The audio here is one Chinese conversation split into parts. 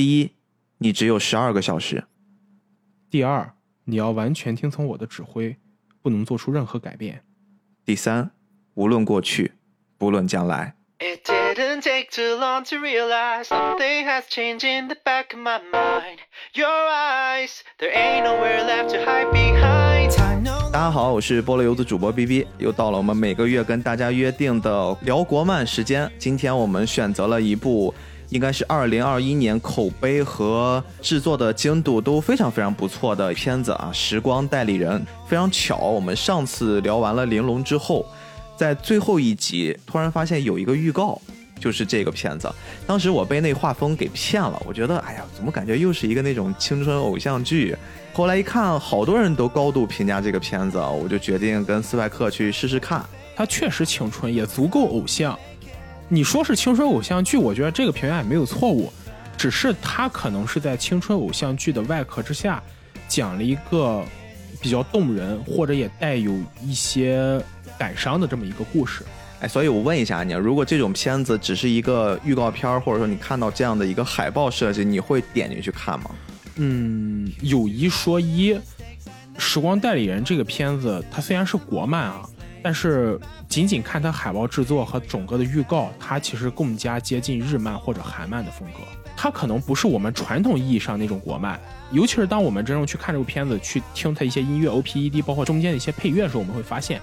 第一，你只有十二个小时；第二，你要完全听从我的指挥，不能做出任何改变；第三，无论过去，不论将来。It didn't take too long to realize something has changed in the back of my mind. Your eyes, there ain't nowhere left to hide behind. I know 大家好，我是菠萝油子主播 B B，又到了我们每个月跟大家约定的聊国漫时间。今天我们选择了一部，应该是二零二一年口碑和制作的精度都非常非常不错的片子啊，《时光代理人》。非常巧，我们上次聊完了《玲珑》之后，在最后一集突然发现有一个预告。就是这个片子，当时我被那画风给骗了，我觉得，哎呀，怎么感觉又是一个那种青春偶像剧？后来一看，好多人都高度评价这个片子，我就决定跟斯派克去试试看。它确实青春，也足够偶像。你说是青春偶像剧，我觉得这个评价也没有错误，只是它可能是在青春偶像剧的外壳之下，讲了一个比较动人，或者也带有一些感伤的这么一个故事。哎，所以我问一下你，如果这种片子只是一个预告片，或者说你看到这样的一个海报设计，你会点进去看吗？嗯，有一说一，《时光代理人》这个片子，它虽然是国漫啊，但是仅仅看它海报制作和整个的预告，它其实更加接近日漫或者韩漫的风格。它可能不是我们传统意义上那种国漫，尤其是当我们真正去看这部片子，去听它一些音乐 O P E D，包括中间的一些配乐的时候，我们会发现。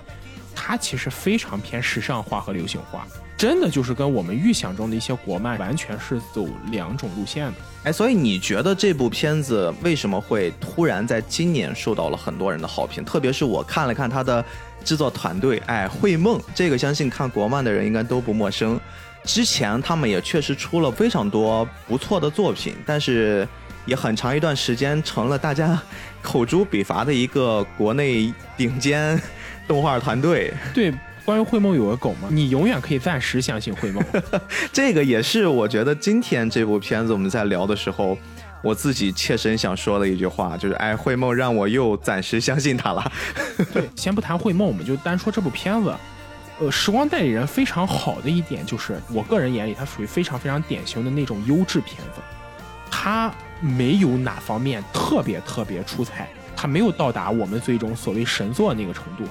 它其实非常偏时尚化和流行化，真的就是跟我们预想中的一些国漫完全是走两种路线的。哎，所以你觉得这部片子为什么会突然在今年受到了很多人的好评？特别是我看了看它的制作团队，哎，绘梦这个相信看国漫的人应该都不陌生。之前他们也确实出了非常多不错的作品，但是也很长一段时间成了大家口诛笔伐的一个国内顶尖。动画团队对，关于会梦有个梗吗？你永远可以暂时相信会梦。这个也是我觉得今天这部片子我们在聊的时候，我自己切身想说的一句话，就是哎，会梦让我又暂时相信他了。对，先不谈会梦，我们就单说这部片子。呃，时光代理人非常好的一点就是，我个人眼里它属于非常非常典型的那种优质片子，它没有哪方面特别特别出彩，它没有到达我们最终所谓神作那个程度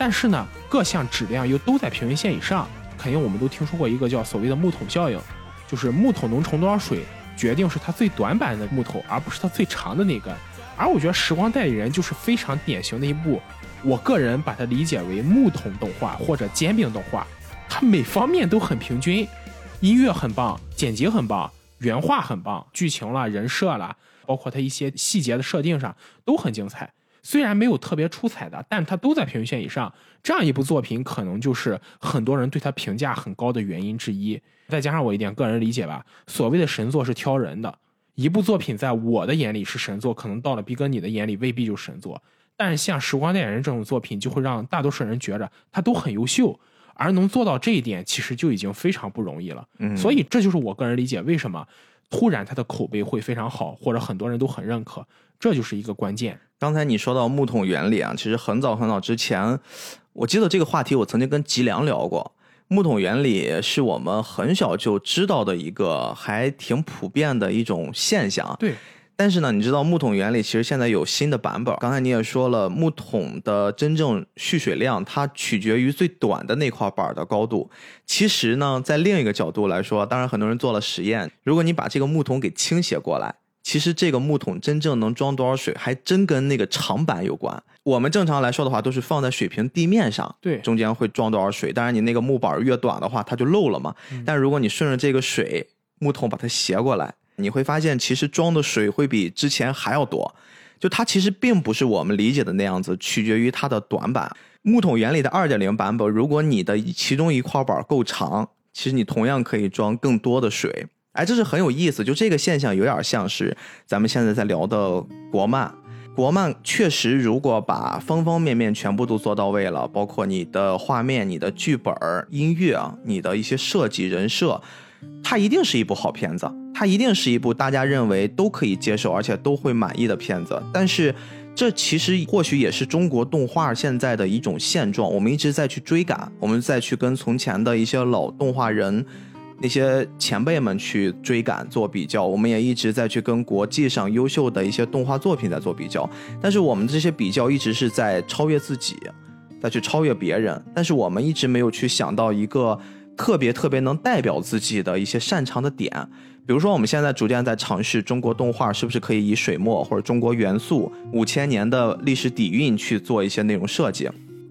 但是呢，各项质量又都在平均线以上，肯定我们都听说过一个叫所谓的木桶效应，就是木桶能盛多少水，决定是它最短板的木头，而不是它最长的那根。而我觉得《时光代理人》就是非常典型的一部，我个人把它理解为木桶动画或者煎饼动画，它每方面都很平均，音乐很棒，剪辑很棒，原画很棒，剧情啦、人设啦，包括它一些细节的设定上都很精彩。虽然没有特别出彩的，但它都在平均线以上。这样一部作品，可能就是很多人对它评价很高的原因之一。再加上我一点个人理解吧，所谓的神作是挑人的。一部作品在我的眼里是神作，可能到了逼哥你的眼里未必就是神作。但是像《时光代理人》这种作品，就会让大多数人觉着它都很优秀，而能做到这一点，其实就已经非常不容易了。嗯，所以这就是我个人理解为什么突然他的口碑会非常好，或者很多人都很认可，这就是一个关键。刚才你说到木桶原理啊，其实很早很早之前，我记得这个话题我曾经跟吉良聊过。木桶原理是我们很小就知道的一个还挺普遍的一种现象。对。但是呢，你知道木桶原理其实现在有新的版本。刚才你也说了，木桶的真正蓄水量它取决于最短的那块板的高度。其实呢，在另一个角度来说，当然很多人做了实验，如果你把这个木桶给倾斜过来。其实这个木桶真正能装多少水，还真跟那个长板有关。我们正常来说的话，都是放在水平地面上，对，中间会装多少水。当然，你那个木板越短的话，它就漏了嘛。但如果你顺着这个水木桶把它斜过来，你会发现其实装的水会比之前还要多。就它其实并不是我们理解的那样子，取决于它的短板。木桶原理的二点零版本，如果你的其中一块板够长，其实你同样可以装更多的水。哎，这是很有意思，就这个现象有点像是咱们现在在聊的国漫。国漫确实，如果把方方面面全部都做到位了，包括你的画面、你的剧本、音乐啊，你的一些设计、人设，它一定是一部好片子，它一定是一部大家认为都可以接受而且都会满意的片子。但是，这其实或许也是中国动画现在的一种现状。我们一直在去追赶，我们再去跟从前的一些老动画人。那些前辈们去追赶做比较，我们也一直在去跟国际上优秀的一些动画作品在做比较。但是我们这些比较一直是在超越自己，再去超越别人，但是我们一直没有去想到一个特别特别能代表自己的一些擅长的点。比如说，我们现在逐渐在尝试中国动画是不是可以以水墨或者中国元素五千年的历史底蕴去做一些内容设计。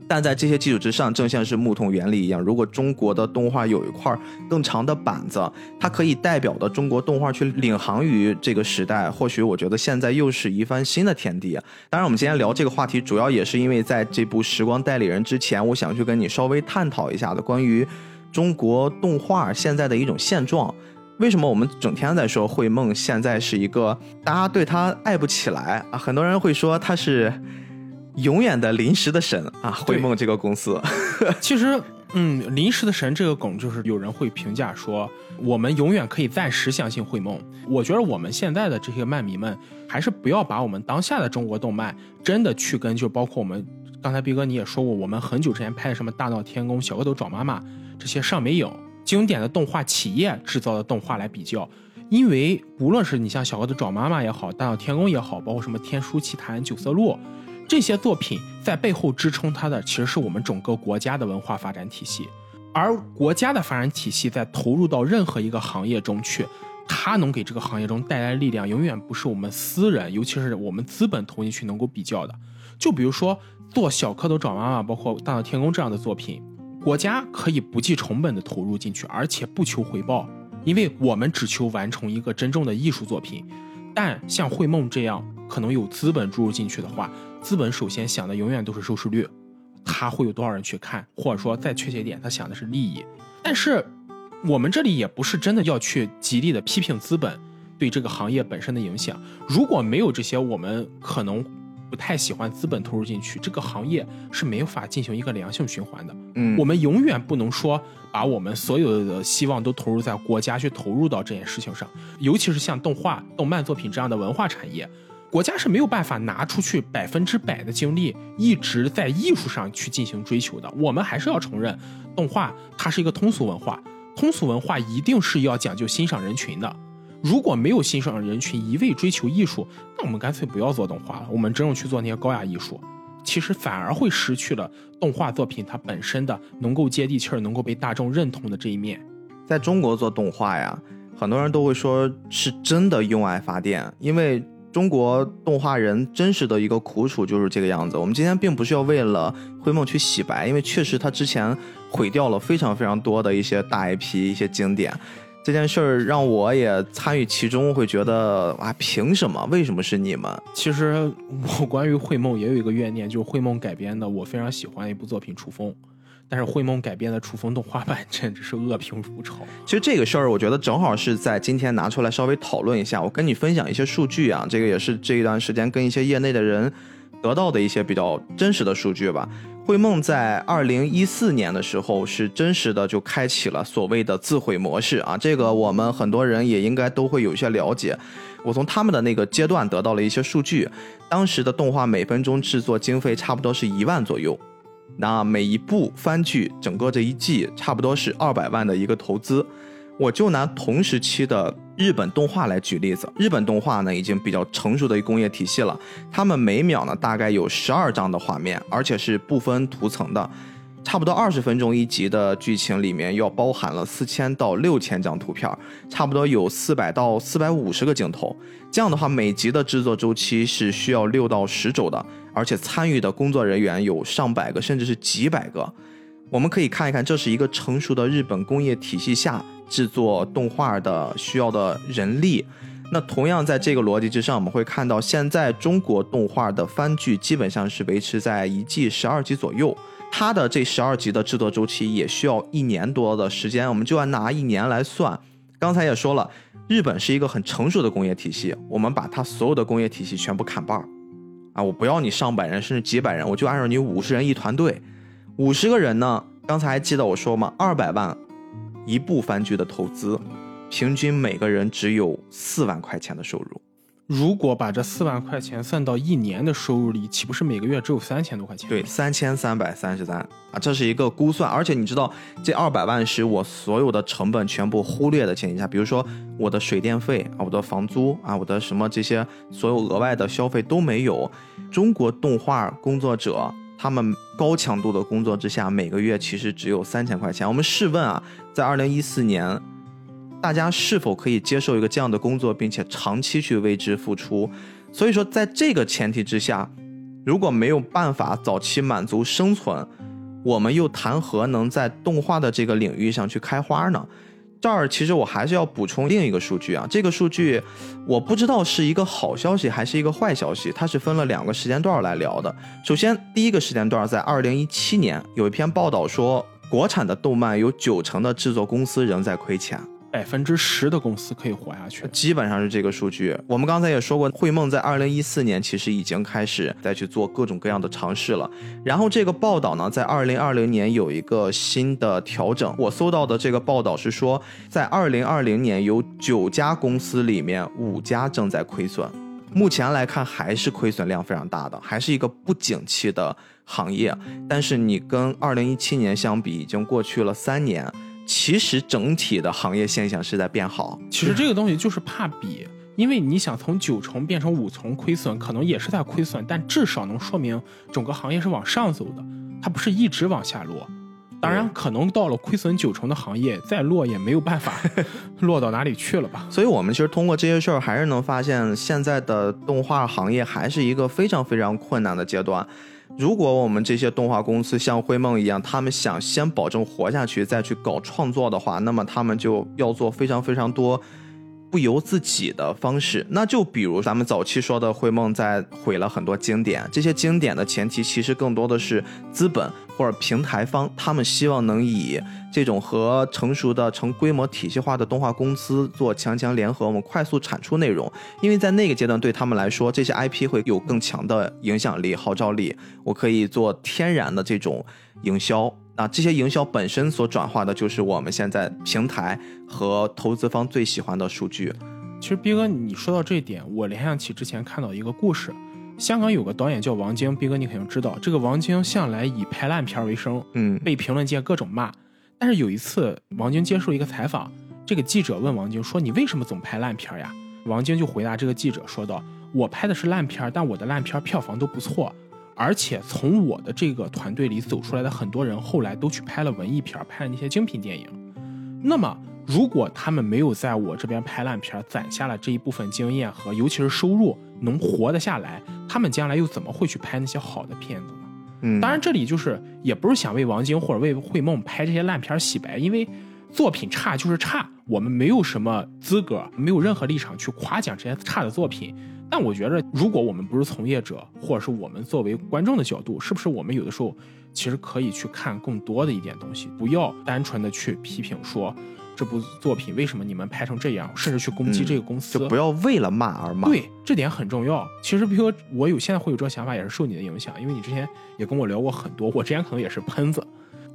但在这些基础之上，正像是木桶原理一样，如果中国的动画有一块更长的板子，它可以代表的中国动画去领航于这个时代，或许我觉得现在又是一番新的天地。当然，我们今天聊这个话题，主要也是因为在这部《时光代理人》之前，我想去跟你稍微探讨一下的关于中国动画现在的一种现状。为什么我们整天在说绘梦现在是一个大家对他爱不起来啊？很多人会说他是。永远的临时的神啊，绘梦这个公司，其实，嗯，临时的神这个梗，就是有人会评价说，我们永远可以暂时相信绘梦。我觉得我们现在的这些漫迷们，还是不要把我们当下的中国动漫真的去跟，就包括我们刚才逼哥你也说过，我们很久之前拍的什么大闹天宫、小蝌蚪找妈妈这些上美影经典的动画企业制造的动画来比较，因为无论是你像小蝌蚪找妈妈也好，大闹天宫也好，包括什么天书奇谭、九色鹿。这些作品在背后支撑它的，其实是我们整个国家的文化发展体系。而国家的发展体系在投入到任何一个行业中去，它能给这个行业中带来力量，永远不是我们私人，尤其是我们资本投进去能够比较的。就比如说做小蝌蚪找妈妈，包括大闹天宫这样的作品，国家可以不计成本的投入进去，而且不求回报，因为我们只求完成一个真正的艺术作品。但像绘梦这样，可能有资本注入进去的话。资本首先想的永远都是收视率，他会有多少人去看，或者说再确切一点，他想的是利益。但是我们这里也不是真的要去极力的批评资本对这个行业本身的影响。如果没有这些，我们可能不太喜欢资本投入进去，这个行业是没有法进行一个良性循环的。嗯，我们永远不能说把我们所有的希望都投入在国家去投入到这件事情上，尤其是像动画、动漫作品这样的文化产业。国家是没有办法拿出去百分之百的精力一直在艺术上去进行追求的。我们还是要承认，动画它是一个通俗文化，通俗文化一定是要讲究欣赏人群的。如果没有欣赏人群，一味追求艺术，那我们干脆不要做动画了，我们真正去做那些高雅艺术，其实反而会失去了动画作品它本身的能够接地气儿、能够被大众认同的这一面。在中国做动画呀，很多人都会说是真的用爱发电，因为。中国动画人真实的一个苦楚就是这个样子。我们今天并不是要为了灰梦去洗白，因为确实他之前毁掉了非常非常多的一些大 IP、一些经典。这件事儿让我也参与其中，会觉得啊，凭什么？为什么是你们？其实我关于绘梦也有一个怨念，就是绘梦改编的我非常喜欢一部作品《楚风》。但是绘梦改编的楚风动画版简直是恶评如潮。其实这个事儿，我觉得正好是在今天拿出来稍微讨论一下。我跟你分享一些数据啊，这个也是这一段时间跟一些业内的人得到的一些比较真实的数据吧。绘梦在二零一四年的时候是真实的就开启了所谓的自毁模式啊，这个我们很多人也应该都会有一些了解。我从他们的那个阶段得到了一些数据，当时的动画每分钟制作经费差不多是一万左右。那每一部番剧，整个这一季差不多是二百万的一个投资。我就拿同时期的日本动画来举例子，日本动画呢已经比较成熟的一工业体系了，他们每秒呢大概有十二张的画面，而且是不分图层的。差不多二十分钟一集的剧情里面，要包含了四千到六千张图片，差不多有四百到四百五十个镜头。这样的话，每集的制作周期是需要六到十周的，而且参与的工作人员有上百个，甚至是几百个。我们可以看一看，这是一个成熟的日本工业体系下制作动画的需要的人力。那同样在这个逻辑之上，我们会看到，现在中国动画的番剧基本上是维持在一季十二集左右。它的这十二集的制作周期也需要一年多的时间，我们就按拿一年来算。刚才也说了，日本是一个很成熟的工业体系，我们把它所有的工业体系全部砍半儿，啊，我不要你上百人甚至几百人，我就按照你五十人一团队，五十个人呢，刚才还记得我说吗？二百万一部番剧的投资，平均每个人只有四万块钱的收入，如果把这四万块钱算到一年的收入里，岂不是每个月只有三千多块钱？对，，三千三百三十三啊，这是一个估算，而且你知道，这二百万是我所有的成本全部忽略的前提下，比如说我的水电费啊，我的房租啊，我的什么这些所有额外的消费都没有。中国动画工作者他们高强度的工作之下，每个月其实只有三千块钱。我们试问啊，在二零一四年，大家是否可以接受一个这样的工作，并且长期去为之付出？所以说，在这个前提之下，如果没有办法早期满足生存，我们又谈何能在动画的这个领域上去开花呢？这儿其实我还是要补充另一个数据啊，这个数据我不知道是一个好消息还是一个坏消息，它是分了两个时间段来聊的。首先，第一个时间段在二零一七年有一篇报道说，国产的动漫有九成的制作公司仍在亏钱。百分之十的公司可以活下去。基本上是这个数据。我们刚才也说过，绘梦在二零一四年其实已经开始再去做各种各样的尝试了。然后这个报道呢，在二零二零年有一个新的调整。我搜到的这个报道是说，在二零二零年有九家公司里面五家正在亏损。目前来看，还是亏损量非常大的，还是一个不景气的行业。但是你跟二零一七年相比，已经过去了三年。其实整体的行业现象是在变好。其实这个东西就是怕比，因为你想从九重变成五重亏损，可能也是在亏损，但至少能说明整个行业是往上走的，它不是一直往下落。当然，可能到了亏损九成的行业，再落也没有办法 落到哪里去了吧。所以，我们其实通过这些事儿，还是能发现现在的动画行业还是一个非常非常困难的阶段。如果我们这些动画公司像灰梦一样，他们想先保证活下去，再去搞创作的话，那么他们就要做非常非常多不由自己的方式。那就比如咱们早期说的，灰梦在毁了很多经典，这些经典的前提其实更多的是资本或者平台方，他们希望能以这种和成熟的成规模体系化的动画公司做强强联合，我们快速产出内容。因为在那个阶段对他们来说，这些 IP 会有更强的影响力、号召力，我可以做天然的这种营销。啊，这些营销本身所转化的就是我们现在平台和投资方最喜欢的数据。其实逼哥，你说到这一点，我联想起之前看到一个故事，香港有个导演叫王晶，斌哥你肯定知道，这个王晶向来以拍烂片为生，嗯被评论界各种骂。但是有一次，王晶接受一个采访，这个记者问王晶说：“你为什么总拍烂片呀？”王晶就回答这个记者说道：“我拍的是烂片，但我的烂片票房都不错，而且从我的这个团队里走出来的很多人，后来都去拍了文艺片，拍了那些精品电影。那么，如果他们没有在我这边拍烂片，攒下了这一部分经验和尤其是收入，能活得下来，他们将来又怎么会去拍那些好的片子呢？”嗯，当然，这里就是也不是想为王晶或者为惠梦拍这些烂片洗白，因为作品差就是差，我们没有什么资格，没有任何立场去夸奖这些差的作品。但我觉得，如果我们不是从业者，或者是我们作为观众的角度，是不是我们有的时候其实可以去看更多的一点东西，不要单纯的去批评说这部作品为什么你们拍成这样，甚至去攻击嗯这个公司，就不要为了骂而骂。，对，这点很重要。其实，比如说我有现在会有这个想法，也是受你的影响，因为你之前也跟我聊过很多。我之前可能也是喷子，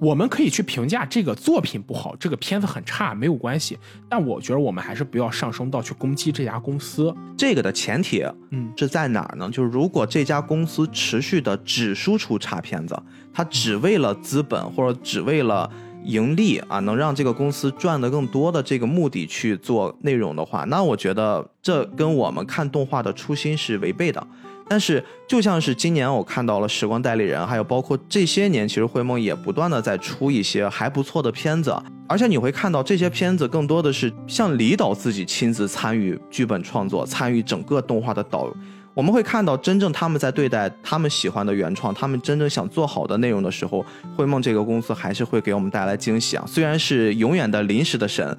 我们可以去评价这个作品不好，这个片子很差，没有关系。但我觉得我们还是不要上升到去攻击这家公司。这个的前提嗯是在哪儿呢？就是如果这家公司持续的只输出差片子，它只为了资本或者只为了盈利啊，能让这个公司赚得更多的这个目的去做内容的话，那我觉得这跟我们看动画的初心是违背的。但是，就像是今年我看到了《时光代理人》，还有包括这些年，其实绘梦也不断的在出一些还不错的片子，而且你会看到这些片子更多的是像李导自己亲自参与剧本创作，参与整个动画的导。我们会看到，真正他们在对待他们喜欢的原创，他们真正想做好的内容的时候，绘梦这个公司还是会给我们带来惊喜啊。虽然是永远的临时的神，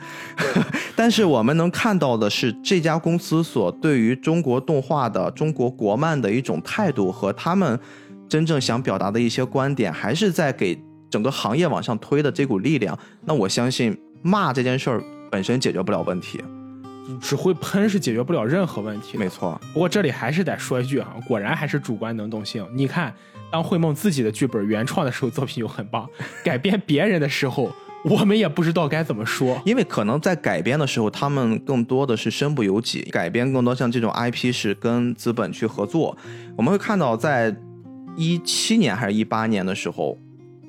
但是我们能看到的是这家公司所对于中国动画的、中国国漫的一种态度和他们真正想表达的一些观点，还是在给整个行业往上推的这股力量。那我相信骂这件事儿本身解决不了问题，只会喷是解决不了任何问题的。没错。不过这里还是得说一句啊，果然还是主观能动性。你看，当慧梦自己的剧本原创的时候，作品就很棒；改编别人的时候，我们也不知道该怎么说。因为可能在改编的时候，他们更多的是身不由己，改编更多像这种 IP 是跟资本去合作。我们会看到，在一七年还是一八年的时候，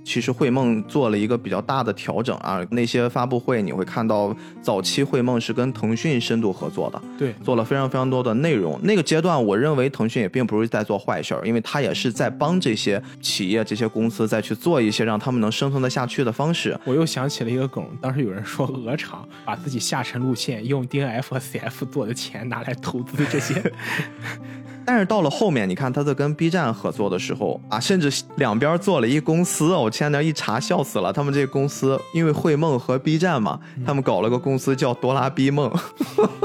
其实绘梦做了一个比较大的调整啊。那些发布会你会看到，早期绘梦是跟腾讯深度合作的，对，做了非常非常多的内容。那个阶段，我认为腾讯也并不是在做坏事儿，因为他也是在帮这些企业、这些公司再去做一些让他们能生存得下去的方式。我又想起了一个梗，当时有人说鹅厂把自己下沉路线用 DNF 和 CF 做的钱拿来投资这些，但是到了后面，你看他在跟 B 站合作的时候啊，甚至两边做了一公司，我前两天一查笑死了。他们这个公司因为绘梦和 B 站嘛，他们搞了个公司叫哆啦 B 梦，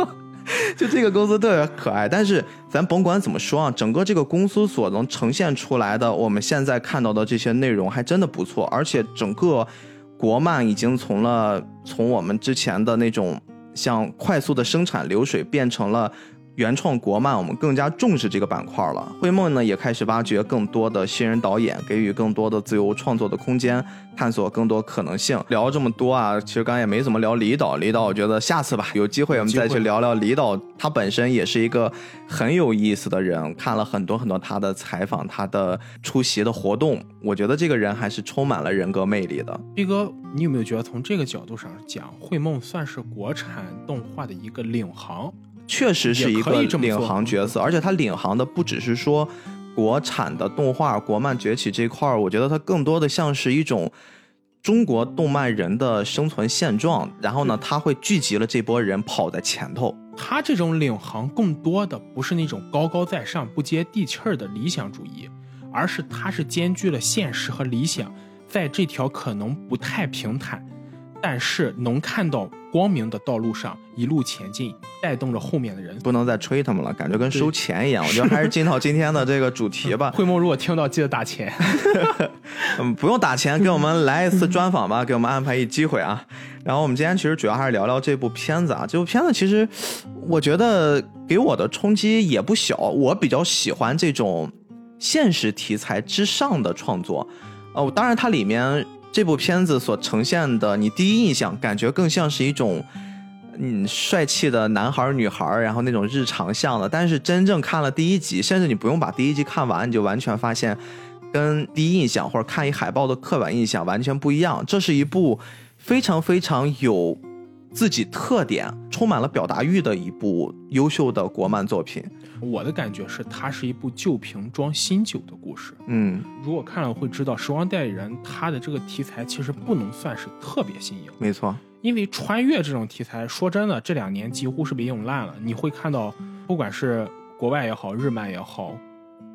就这个公司特别可爱。但是咱甭管怎么说啊，整个这个公司所能呈现出来的，我们现在看到的这些内容还真的不错，而且整个国漫已经从了从我们之前的那种像快速的生产流水变成了。原创国漫，我们更加重视这个板块了。绘梦呢，也开始挖掘更多的新人导演，给予更多的自由创作的空间，探索更多可能性。聊这么多啊，其实刚才也没怎么聊李导。李导，我觉得下次吧，有机会我们再去聊聊李导。他本身也是一个很有意思的人，看了很多很多他的采访，他的出席的活动，我觉得这个人还是充满了人格魅力的。毕哥，你有没有觉得从这个角度上讲，绘梦算是国产动画的一个领航？确实是一个领航角色，而且他领航的不只是说国产的动画、国漫崛起这块儿，我觉得它更多的像是一种中国动漫人的生存现状。然后呢，他会聚集了这波人跑在前头。他这种领航更多的不是那种高高在上、不接地气儿的理想主义，而是他是兼具了现实和理想，在这条可能不太平坦，但是能看到光明的道路上一路前进，带动着后面的人。不能再吹他们了，感觉跟收钱一样。我觉得 还是进到今天的这个主题吧。慧梦如果听到，记得打钱。嗯，不用打钱，给我们来一次专访吧，给我们安排一机会啊。然后我们今天其实主要还是聊聊这部片子啊。这部片子其实我觉得给我的冲击也不小，我比较喜欢这种现实题材之上的创作。哦，当然它里面这部片子所呈现的，你第一印象感觉更像是一种。嗯，帅气的男孩女孩，然后那种日常向的，但是真正看了第一集，甚至你不用把第一集看完，你就完全发现，跟第一印象或者看一海报的刻板印象完全不一样。这是一部非常非常有自己特点、充满了表达欲的一部优秀的国漫作品。我的感觉是，它是一部旧瓶装新酒的故事。嗯，如果看了会知道，《时光代理人》它的这个题材其实不能算是特别新颖。没错，因为穿越这种题材，说真的，这两年几乎是被用烂了。你会看到，不管是国外也好，日漫也好，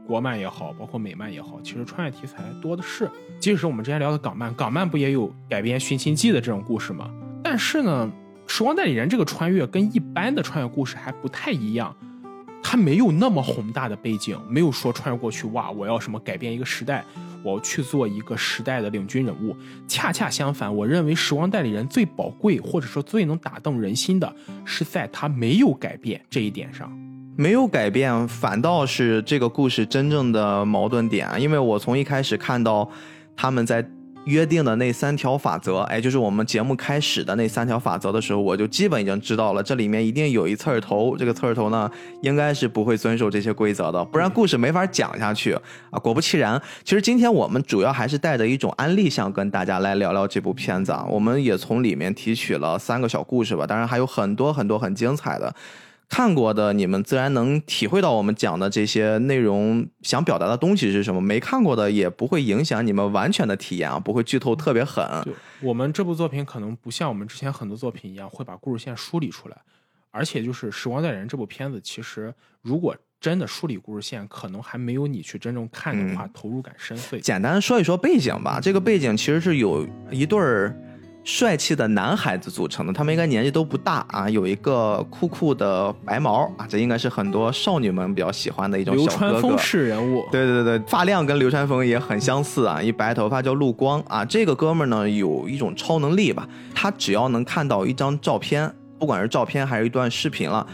国漫也好，包括美漫也好，其实穿越题材多的是。即使是我们之前聊的港漫，港漫不也有改编《寻秦记》的这种故事吗？但是呢，《时光代理人》这个穿越跟一般的穿越故事还不太一样。它没有那么宏大的背景，没有说穿越过去，哇，我要什么改变一个时代，我要去做一个时代的领军人物。恰恰相反，我认为《时光代理人》最宝贵，或者说最能打动人心的，是在它没有改变这一点上。没有改变，反倒是这个故事真正的矛盾点啊。因为我从一开始看到他们在约定的那三条法则，哎，就是我们节目开始的那三条法则的时候，我就基本已经知道了，这里面一定有一刺儿头。这个刺儿头呢，应该是不会遵守这些规则的，不然故事没法讲下去啊。果不其然，其实今天我们主要还是带着一种安利想跟大家来聊聊这部片子啊。我们也从里面提取了三个小故事吧，当然还有很多很多很精彩的。看过的你们自然能体会到我们讲的这些内容想表达的东西是什么，没看过的也不会影响你们完全的体验啊，不会剧透特别狠。我们这部作品可能不像我们之前很多作品一样会把故事线梳理出来，而且就是《时光代理人》这部片子，其实如果真的梳理故事线，可能还没有你去真正看的话投入感深邃。简单说一说背景吧，这个背景其实是有一对儿帅气的男孩子组成的，他们应该年纪都不大啊，有一个酷酷的白毛啊，这应该是很多少女们比较喜欢的一种小哥哥川枫。式人物，对对对，发量跟流川枫也很相似啊，一白头发叫陆光啊。这个哥们儿呢有一种超能力吧，他只要能看到一张照片，不管是照片还是一段视频了，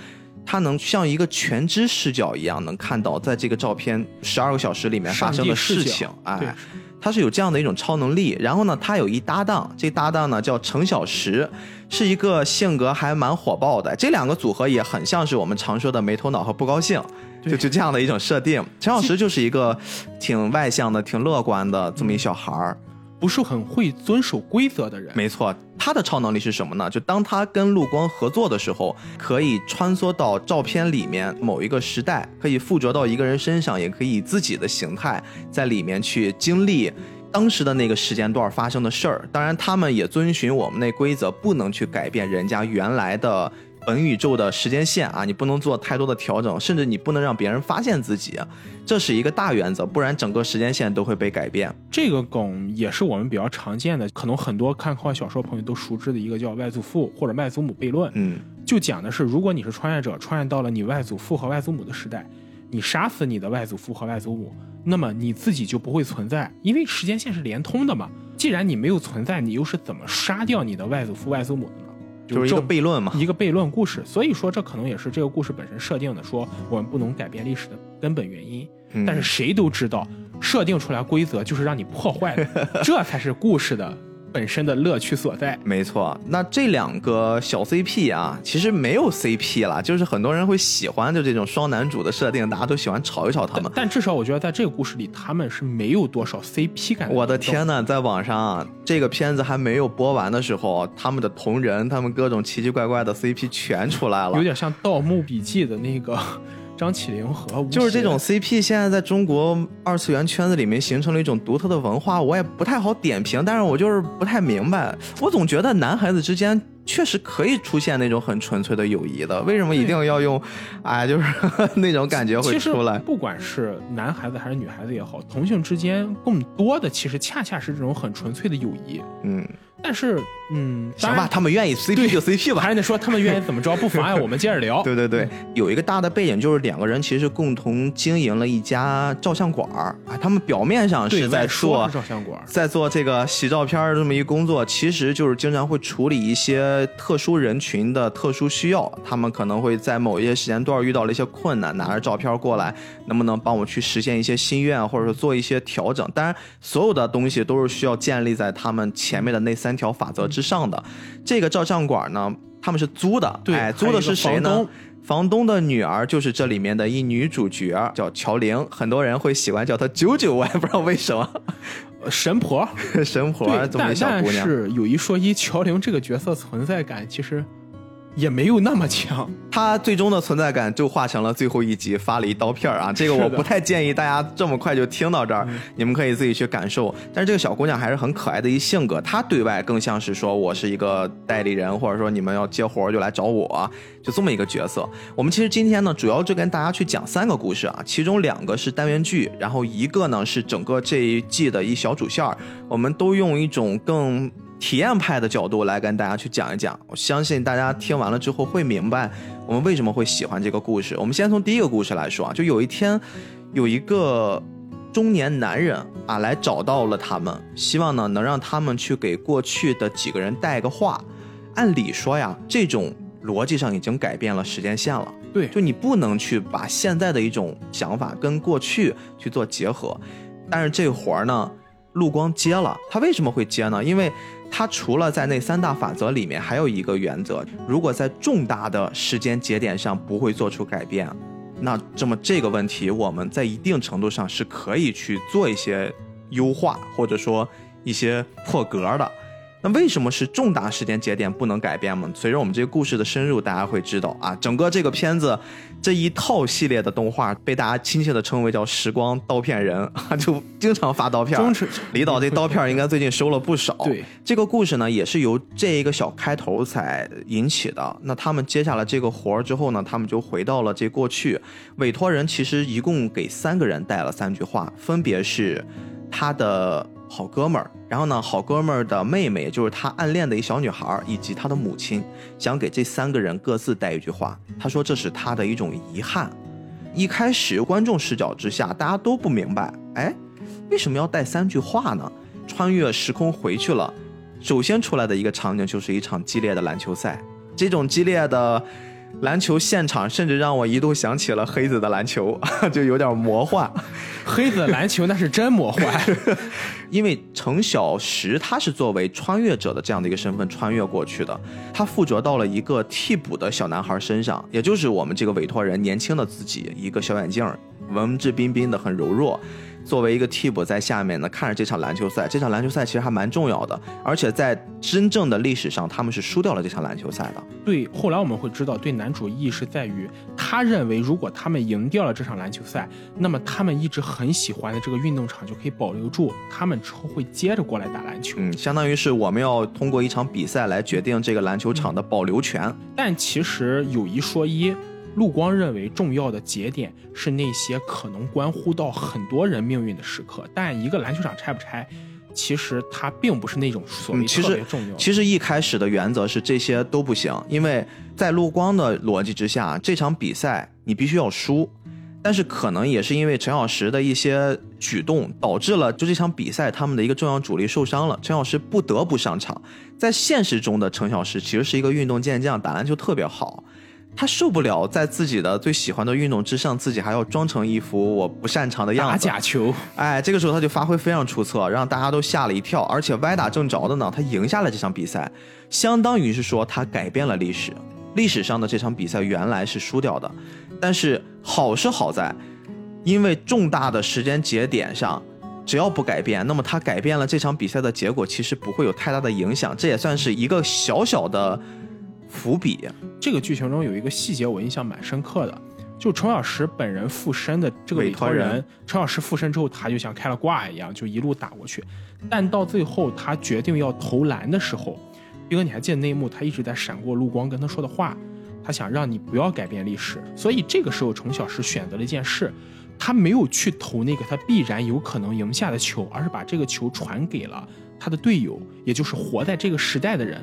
他能像一个全知视角一样，能看到在这个照片十二个小时里面发生的事情。哎，他是有这样的一种超能力。然后呢，他有一搭档，这搭档呢叫程小时，是一个性格还蛮火爆的。这两个组合也很像是我们常说的没头脑和不高兴，就就这样的一种设定。程小时就是一个挺外向的、挺乐观的这么一小孩儿。不是很会遵守规则的人。没错，他的超能力是什么呢？就当他跟陆光合作的时候，可以穿梭到照片里面某一个时代，可以附着到一个人身上，也可以自己的形态在里面去经历当时的那个时间段发生的事儿。当然，他们也遵循我们那规则，不能去改变人家原来的。本宇宙的时间线啊，你不能做太多的调整，甚至你不能让别人发现自己，这是一个大原则，不然整个时间线都会被改变。这个梗也是我们比较常见的，可能很多看科幻小说朋友都熟知的一个叫外祖父或者外祖母悖论。嗯，就讲的是，如果你是穿越者，穿越到了你外祖父和外祖母的时代，你杀死你的外祖父和外祖母，那么你自己就不会存在，因为时间线是连通的嘛。既然你没有存在，你又是怎么杀掉你的外祖父外祖母的呢？就是一个悖论嘛，一个悖论故事。所以说，这可能也是这个故事本身设定的，说我们不能改变历史的根本原因。但是谁都知道，设定出来规则就是让你破坏的，这才是故事的。本身的乐趣所在，没错。那这两个小 CP 啊，其实没有 CP 了，就是很多人会喜欢就这种双男主的设定，大家都喜欢炒一炒他们。但至少我觉得在这个故事里，他们是没有多少 CP 感。我的天呐，在网上这个片子还没有播完的时候，他们的同人，他们各种奇奇怪怪的 CP 全出来了，有点像《盗墓笔记》的那个。张起灵和就是这种 CP，现在在中国二次元圈子里面形成了一种独特的文化，我也不太好点评，但是我就是不太明白，我总觉得男孩子之间确实可以出现那种很纯粹的友谊的，为什么一定要用，哎，就是 那种感觉会出来。不管是男孩子还是女孩子也好，同性之间更多的其实恰恰是这种很纯粹的友谊。嗯。但是，嗯，行吧，他们愿意 CP 就 CP 吧，还是得说他们愿意怎么着，不妨碍我们接着聊。对对对，有一个大的背景就是两个人其实共同经营了一家照相馆儿啊，他们表面上是在做照相馆，在做这个洗照片这么一工作，其实就是经常会处理一些特殊人群的特殊需要，他们可能会在某一些时间段遇到了一些困难，拿着照片过来，能不能帮我去实现一些心愿，或者说做一些调整？当然，所有的东西都是需要建立在他们前面的那三。三条法则之上的这个照相馆呢，他们是租的，哎，租的是谁呢？房东的女儿就是这里面的一女主角，叫乔玲，很多人会喜欢叫她九九，我也不知道为什么，神婆，神婆，这么一小姑娘。但是有一说一，乔玲这个角色存在感其实。也没有那么强，他最终的存在感就化成了最后一集发了一刀片儿啊！这个我不太建议大家这么快就听到这儿，你们可以自己去感受。但是这个小姑娘还是很可爱的一性格，她对外更像是说我是一个代理人，或者说你们要接活就来找我，就这么一个角色。我们其实今天呢，主要就跟大家去讲三个故事啊，其中两个是单元剧，然后一个呢是整个这一季的一小主线儿，我们都用一种更。体验派的角度来跟大家去讲一讲，我相信大家听完了之后会明白我们为什么会喜欢这个故事。我们先从第一个故事来说啊，就有一天有一个中年男人啊来找到了他们，希望呢能让他们去给过去的几个人带个话。按理说呀，这种逻辑上已经改变了时间线了。对，就你不能去把现在的一种想法跟过去去做结合。但是这活儿呢，陆光接了，他为什么会接呢？因为它除了在那三大法则里面，还有一个原则：如果在重大的时间节点上不会做出改变，那这么这个问题我们在一定程度上是可以去做一些优化，或者说一些破格的。那为什么是重大时间节点不能改变吗？随着我们这个故事的深入，大家会知道啊，整个这个片子这一套系列的动画被大家亲切的称为叫“时光刀片人”，就经常发刀片。李导这刀片应该最近收了不少。对，这个故事呢，也是由这一个小开头才引起的。那他们接下了这个活儿之后呢，他们就回到了这过去。委托人其实一共给三个人带了三句话，分别是他的。好哥们儿，然后呢，好哥们儿的妹妹，也就是他暗恋的一小女孩，以及他的母亲，想给这三个人各自带一句话。他说这是他的一种遗憾。一开始观众视角之下，大家都不明白，哎，为什么要带三句话呢？穿越时空回去了，首先出来的一个场景就是一场激烈的篮球赛，这种激烈的。篮球现场甚至让我一度想起了黑子的篮球，就有点魔幻。黑子的篮球那是真魔幻。因为程小时他是作为穿越者的这样的一个身份穿越过去的，他附着到了一个替补的小男孩身上，也就是我们这个委托人年轻的自己，一个小眼镜，文质彬彬的，很柔弱。作为一个替补在下面呢，看着这场篮球赛，这场篮球赛其实还蛮重要的，而且在真正的历史上，他们是输掉了这场篮球赛的。对，后来我们会知道，对男主意义是在于，他认为如果他们赢掉了这场篮球赛，那么他们一直很喜欢的这个运动场就可以保留住，他们之后会接着过来打篮球。嗯，相当于是我们要通过一场比赛来决定这个篮球场的保留权。但其实有一说一。陆光认为重要的节点是那些可能关乎到很多人命运的时刻，但一个篮球场拆不拆，其实它并不是那种所谓特别重要。其实一开始的原则是这些都不行，因为在陆光的逻辑之下，这场比赛你必须要输。但是可能也是因为陈小石的一些举动，导致了就这场比赛他们的一个重要主力受伤了，陈小石不得不上场。在现实中的陈小石其实是一个运动健将，打篮球特别好。他受不了在自己的最喜欢的运动之上，自己还要装成一副我不擅长的样子。打假球，哎，这个时候他就发挥非常出色，让大家都吓了一跳。而且歪打正着的呢，他赢下了这场比赛，相当于是说他改变了历史。历史上的这场比赛原来是输掉的，但是好是好在，因为重大的时间节点上，只要不改变，那么他改变了这场比赛的结果，其实不会有太大的影响。这也算是一个小小的。伏笔，这个剧情中有一个细节我印象蛮深刻的，就程小石本人附身的这个委托人，程小石附身之后，他就像开了挂一样，就一路打过去。但到最后他决定要投篮的时候，斌哥你还记得那一幕？他一直在闪过陆光跟他说的话，他想让你不要改变历史。所以这个时候程小石选择了一件事，他没有去投那个他必然有可能赢下的球，而是把这个球传给了他的队友，也就是活在这个时代的人。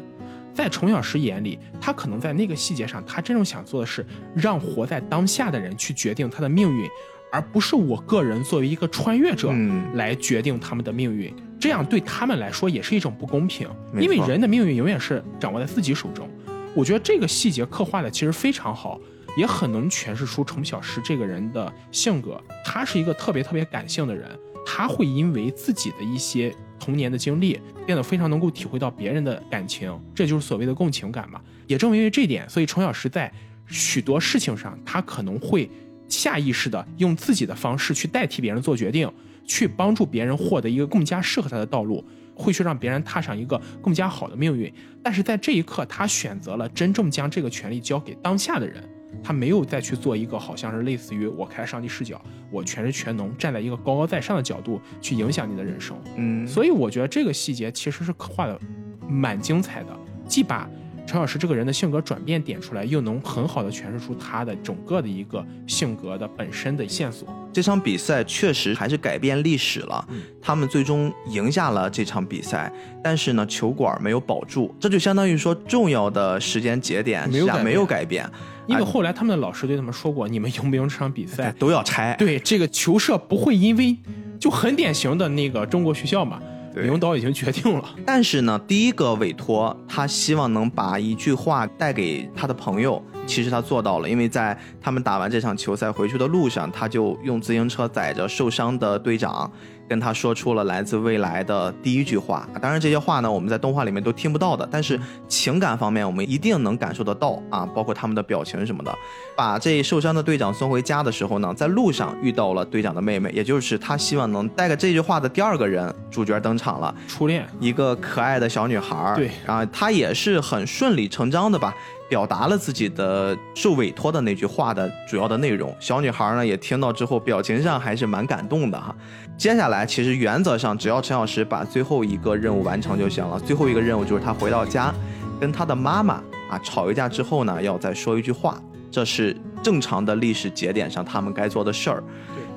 在程小石眼里，他可能在那个细节上，他真正想做的是让活在当下的人去决定他的命运，而不是我个人作为一个穿越者来决定他们的命运。这样对他们来说也是一种不公平，因为人的命运永远是掌握在自己手中。我觉得这个细节刻画的其实非常好，也很能诠释出程小石这个人的性格。他是一个特别特别感性的人，他会因为自己的一些。童年的经历变得非常能够体会到别人的感情，这就是所谓的共情感嘛。也正因为这点，所以程小石在许多事情上，他可能会下意识的用自己的方式去代替别人做决定，去帮助别人获得一个更加适合他的道路，会去让别人踏上一个更加好的命运。但是在这一刻，他选择了真正将这个权利交给当下的人。他没有再去做一个好像是类似于我开上帝视角，我全是全能，站在一个高高在上的角度去影响你的人生。嗯，所以我觉得这个细节其实是刻画的蛮精彩的，既把陈老师这个人的性格转变点出来，又能很好的诠释出他的整个的一个性格的本身的线索。这场比赛确实还是改变历史了，他们最终赢下了这场比赛，但是呢，球馆没有保住，这就相当于说重要的时间节点没有没有改变。因为后来他们的老师对他们说过，你们赢不赢这场比赛都要拆。对，这个球社不会因为就很典型的那个中国学校嘛，领导已经决定了。但是呢，第一个委托他希望能把一句话带给他的朋友，其实他做到了，因为在他们打完这场球赛回去的路上，他就用自行车载着受伤的队长。跟他说出了来自未来的第一句话，当然这些话呢，我们在动画里面都听不到的，但是情感方面我们一定能感受得到啊，包括他们的表情什么的。把这受伤的队长送回家的时候呢，在路上遇到了队长的妹妹，也就是他希望能带个这句话的第二个人，主角登场了，初恋，一个可爱的小女孩。对，然后她也是很顺理成章的吧。表达了自己的受委托的那句话的主要的内容，小女孩呢也听到之后，表情上还是蛮感动的哈。接下来其实原则上，只要陈老师把最后一个任务完成就行了。最后一个任务就是他回到家，跟他的妈妈啊吵一架之后呢，要再说一句话，这是正常的历史节点上他们该做的事儿。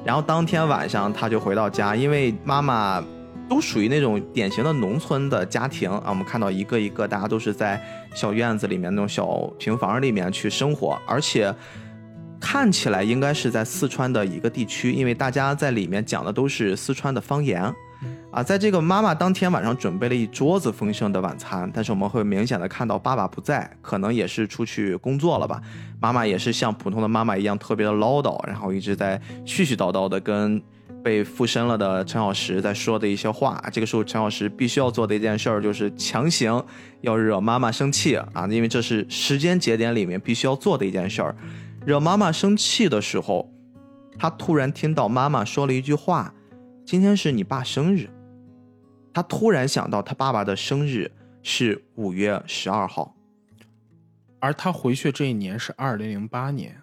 然后当天晚上他就回到家，因为妈妈。都属于那种典型的农村的家庭啊，我们看到一个一个，大家都是在小院子里面那种小平房里面去生活，而且看起来应该是在四川的一个地区，因为大家在里面讲的都是四川的方言，啊，在这个妈妈当天晚上准备了一桌子丰盛的晚餐，但是我们会明显的看到爸爸不在，可能也是出去工作了吧。妈妈也是像普通的妈妈一样特别的唠叨，然后一直在絮絮叨叨的跟被附身了的陈小石在说的一些话。这个时候，陈小石必须要做的一件事儿就是强行要惹妈妈生气啊，因为这是时间节点里面必须要做的一件事儿。惹妈妈生气的时候，他突然听到妈妈说了一句话：“今天是你爸生日。”他突然想到，他爸爸的生日是五月十二号。而他回去这一年是二零零八年，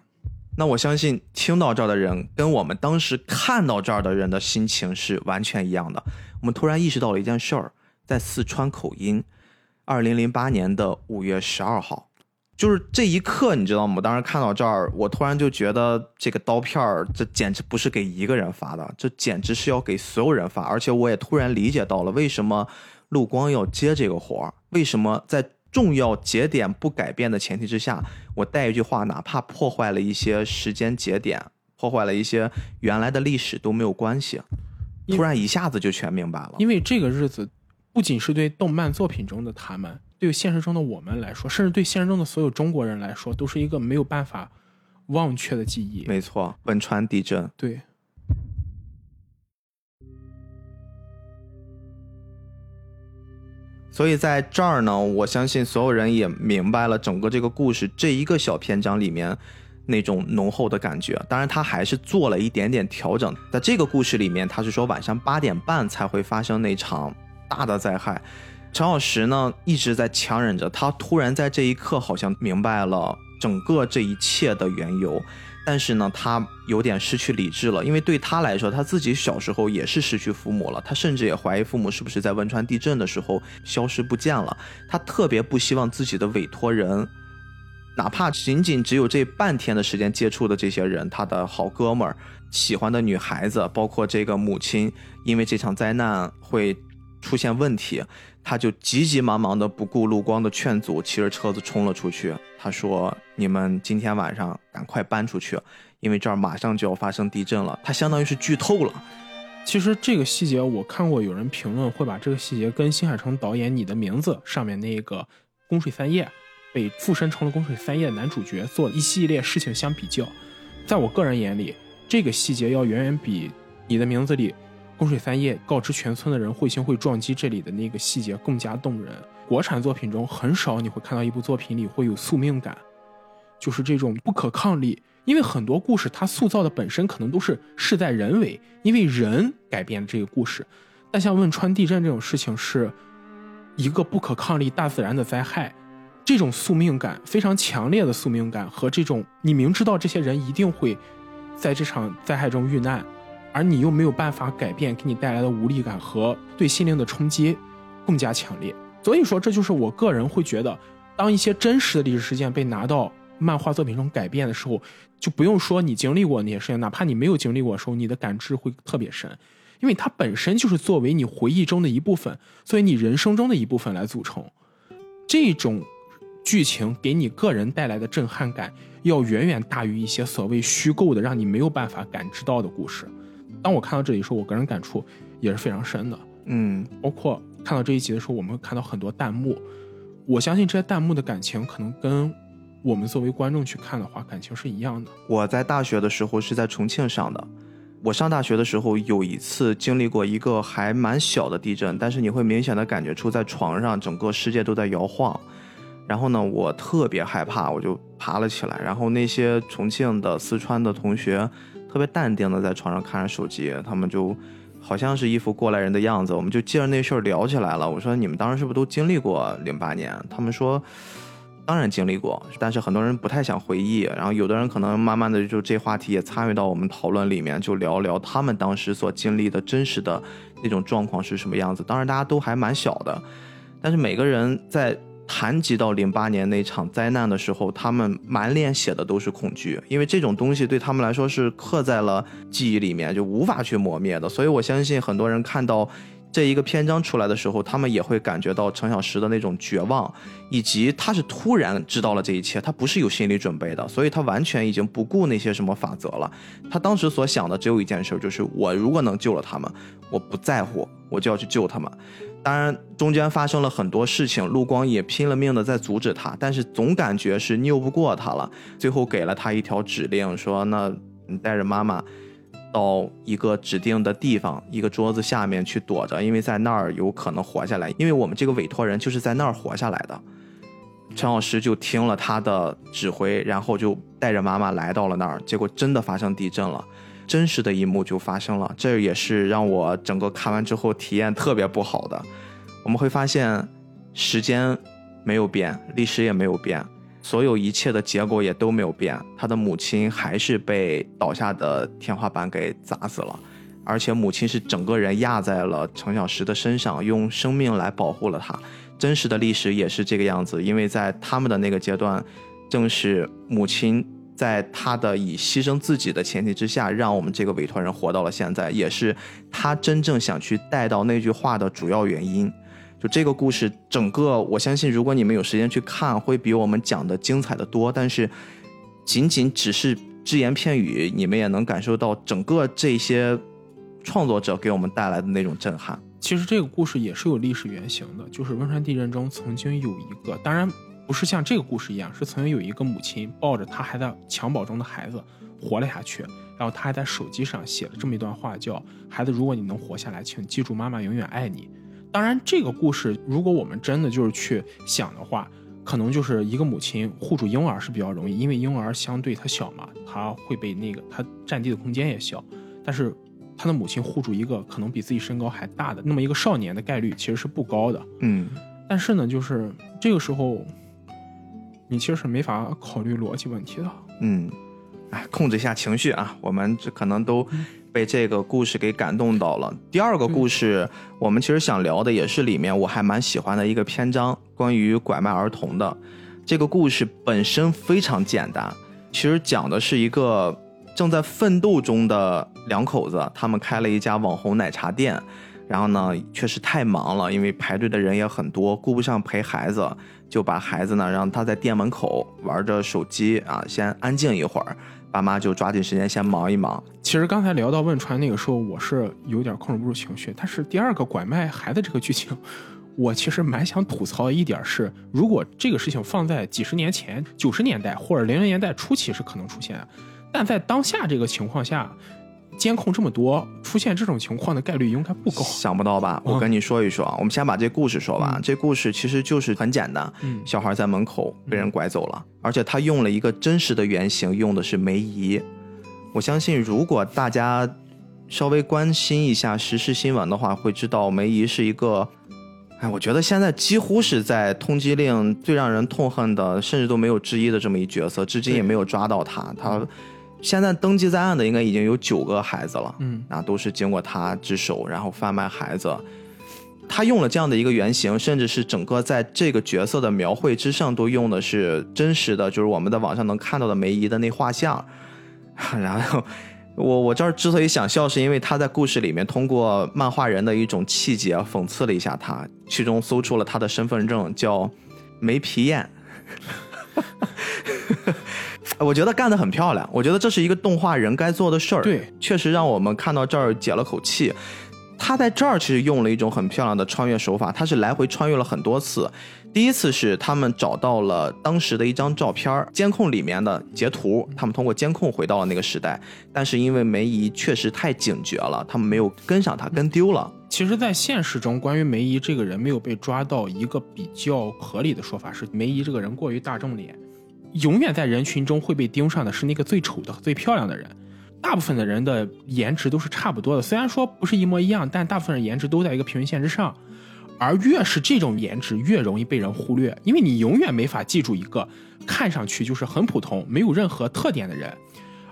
那我相信听到这儿的人跟我们当时看到这儿的人的心情是完全一样的。我们突然意识到了一件事儿，在四川口音，二零零八年的五月十二号，就是这一刻，你知道吗？当时看到这儿，我突然就觉得这个刀片儿，这简直不是给一个人发的，这简直是要给所有人发。而且我也突然理解到了为什么陆光要接这个活儿，为什么在。重要节点不改变的前提之下，我带一句话，哪怕破坏了一些时间节点，破坏了一些原来的历史都没有关系。突然一下子就全明白了。因为这个日子不仅是对动漫作品中的他们，对现实中的我们来说，甚至对现实中的所有中国人来说，都是一个没有办法忘却的记忆。没错，汶川地震。对。所以在这儿呢，我相信所有人也明白了整个这个故事这一个小篇章里面那种浓厚的感觉。当然，他还是做了一点点调整。在这个故事里面，他是说晚上八点半才会发生那场大的灾害。陈小石呢一直在强忍着，他突然在这一刻好像明白了整个这一切的缘由。但是呢，他有点失去理智了，因为对他来说，他自己小时候也是失去父母了，他甚至也怀疑父母是不是在汶川地震的时候消失不见了。他特别不希望自己的委托人，哪怕仅仅只有这半天的时间接触的这些人，他的好哥们儿、喜欢的女孩子，包括这个母亲，因为这场灾难会出现问题。他就急急忙忙的不顾陆光的劝阻，骑着车子冲了出去。他说：“你们今天晚上赶快搬出去，因为这儿马上就要发生地震了。”他相当于是剧透了。其实这个细节我看过，有人评论会把这个细节跟新海诚导演《你的名字》上面那个宫水三叶被附身成了宫水三叶的男主角做一系列事情相比较。在我个人眼里，这个细节要远远比《你的名字》里。宫水三叶告知全村的人彗星会撞击这里的那个细节更加动人。国产作品中很少你会看到一部作品里会有宿命感，就是这种不可抗力。因为很多故事它塑造的本身可能都是事在人为，因为人改变了这个故事。但像汶川地震这种事情是一个不可抗力大自然的灾害，这种宿命感非常强烈的宿命感和这种你明知道这些人一定会在这场灾害中遇难。而你又没有办法改变，给你带来的无力感和对心灵的冲击更加强烈。所以说，这就是我个人会觉得，当一些真实的历史事件被拿到漫画作品中改变的时候，就不用说你经历过那些事情，哪怕你没有经历过的时候，你的感知会特别深，因为它本身就是作为你回忆中的一部分，作为你人生中的一部分来组成。这种剧情给你个人带来的震撼感，要远远大于一些所谓虚构的让你没有办法感知到的故事。当我看到这里的时候，我个人感触也是非常深的。嗯，包括看到这一集的时候，我们会看到很多弹幕。我相信这些弹幕的感情，可能跟我们作为观众去看的话，感情是一样的。我在大学的时候是在重庆上的。我上大学的时候有一次经历过一个还蛮小的地震，但是你会明显的感觉出在床上整个世界都在摇晃。然后呢，我特别害怕，我就爬了起来。然后那些重庆的、四川的同学。特别淡定的在床上看着手机，他们就好像是一副过来人的样子。我们就借着那事儿聊起来了。我说：“你们当时是不是都经历过零八年？”他们说：“当然经历过，但是很多人不太想回忆。然后有的人可能慢慢的就这话题也参与到我们讨论里面，就聊聊他们当时所经历的真实的那种状况是什么样子。当然大家都还蛮小的，但是每个人在。”谈及到零八年那场灾难的时候，他们满脸写的都是恐惧，因为这种东西对他们来说是刻在了记忆里面，就无法去磨灭的。所以我相信很多人看到这一个篇章出来的时候，他们也会感觉到程小石的那种绝望，以及他是突然知道了这一切，他不是有心理准备的，所以他完全已经不顾那些什么法则了。他当时所想的只有一件事，就是我如果能救了他们，我不在乎，我就要去救他们。当然，中间发生了很多事情，陆光也拼了命的在阻止他，但是总感觉是拗不过他了。最后给了他一条指令，说：“那你带着妈妈。”到一个指定的地方，一个桌子下面去躲着，因为在那儿有可能活下来。因为我们这个委托人就是在那儿活下来的。陈老师就听了他的指挥，然后就带着妈妈来到了那儿。结果真的发生地震了，真实的一幕就发生了。这也是让我整个看完之后体验特别不好的。我们会发现，时间没有变，历史也没有变。所有一切的结果也都没有变，他的母亲还是被倒下的天花板给砸死了，而且母亲是整个人压在了程小石的身上，用生命来保护了他。真实的历史也是这个样子，因为在他们的那个阶段，正是母亲在他的以牺牲自己的前提之下，让我们这个委托人活到了现在，也是他真正想去带到那句话的主要原因。就这个故事，整个我相信，如果你们有时间去看，会比我们讲的精彩的多。但是，仅仅只是只言片语，你们也能感受到整个这些创作者给我们带来的那种震撼。其实这个故事也是有历史原型的，就是汶川地震中曾经有一个，当然不是像这个故事一样，是曾经有一个母亲抱着她还在襁褓中的孩子活了下去，然后她还在手机上写了这么一段话，叫“孩子，如果你能活下来，请记住妈妈永远爱你。”当然，这个故事如果我们真的就是去想的话，可能就是一个母亲护住婴儿是比较容易，因为婴儿相对他小嘛，他会被那个他占地的空间也小。但是他的母亲护住一个可能比自己身高还大的那么一个少年的概率其实是不高的。嗯，但是呢，就是这个时候，你其实是没法考虑逻辑问题的。嗯，哎，控制一下情绪啊，我们这可能都。被这个故事给感动到了。第二个故事，我们其实想聊的也是里面我还蛮喜欢的一个篇章，关于拐卖儿童的。这个故事本身非常简单，其实讲的是一个正在奋斗中的两口子，他们开了一家网红奶茶店，然后呢，确实太忙了，因为排队的人也很多，顾不上陪孩子，就把孩子呢让他在店门口玩着手机啊，先安静一会儿。爸妈就抓紧时间先忙一忙。其实刚才聊到汶川那个时候，我是有点控制不住情绪。但是第二个拐卖孩子这个剧情，我其实蛮想吐槽一点是，如果这个事情放在几十年前、九十年代或者零零年代初期是可能出现，但在当下这个情况下。监控这么多，出现这种情况的概率应该不高。想不到吧？我跟你说一说啊，我们先把这故事说完。这故事其实就是很简单，小孩在门口被人拐走了，而且他用了一个真实的原型，用的是梅姨。我相信，如果大家稍微关心一下时事新闻的话，会知道梅姨是一个，哎，我觉得现在几乎是在通缉令最让人痛恨的，甚至都没有之一的这么一角色，至今也没有抓到他。他。现在登记在案的应该已经有九个孩子了，嗯，啊都是经过他之手，然后贩卖孩子。他用了这样的一个原型，甚至是整个在这个角色的描绘之上都用的是真实的，就是我们在网上能看到的梅姨的那画像。然后我我这儿之所以想笑，是因为他在故事里面通过漫画人的一种气节讽刺了一下他，其中搜出了他的身份证叫梅皮燕。我觉得干得很漂亮，我觉得这是一个动画人该做的事儿。对，确实让我们看到这儿解了口气。他在这儿其实用了一种很漂亮的穿越手法，他是来回穿越了很多次。第一次是他们找到了当时的一张照片，监控里面的截图，他们通过监控回到了那个时代。但是因为梅姨确实太警觉了，他们没有跟上他，跟丢了。其实，在现实中，关于梅姨这个人没有被抓到，一个比较合理的说法是，梅姨这个人过于大众脸。永远在人群中会被盯上的是那个最丑的、最漂亮的人。大部分的人的颜值都是差不多的，虽然说不是一模一样，但大部分人颜值都在一个平均线之上。而越是这种颜值，越容易被人忽略，因为你永远没法记住一个看上去就是很普通、没有任何特点的人。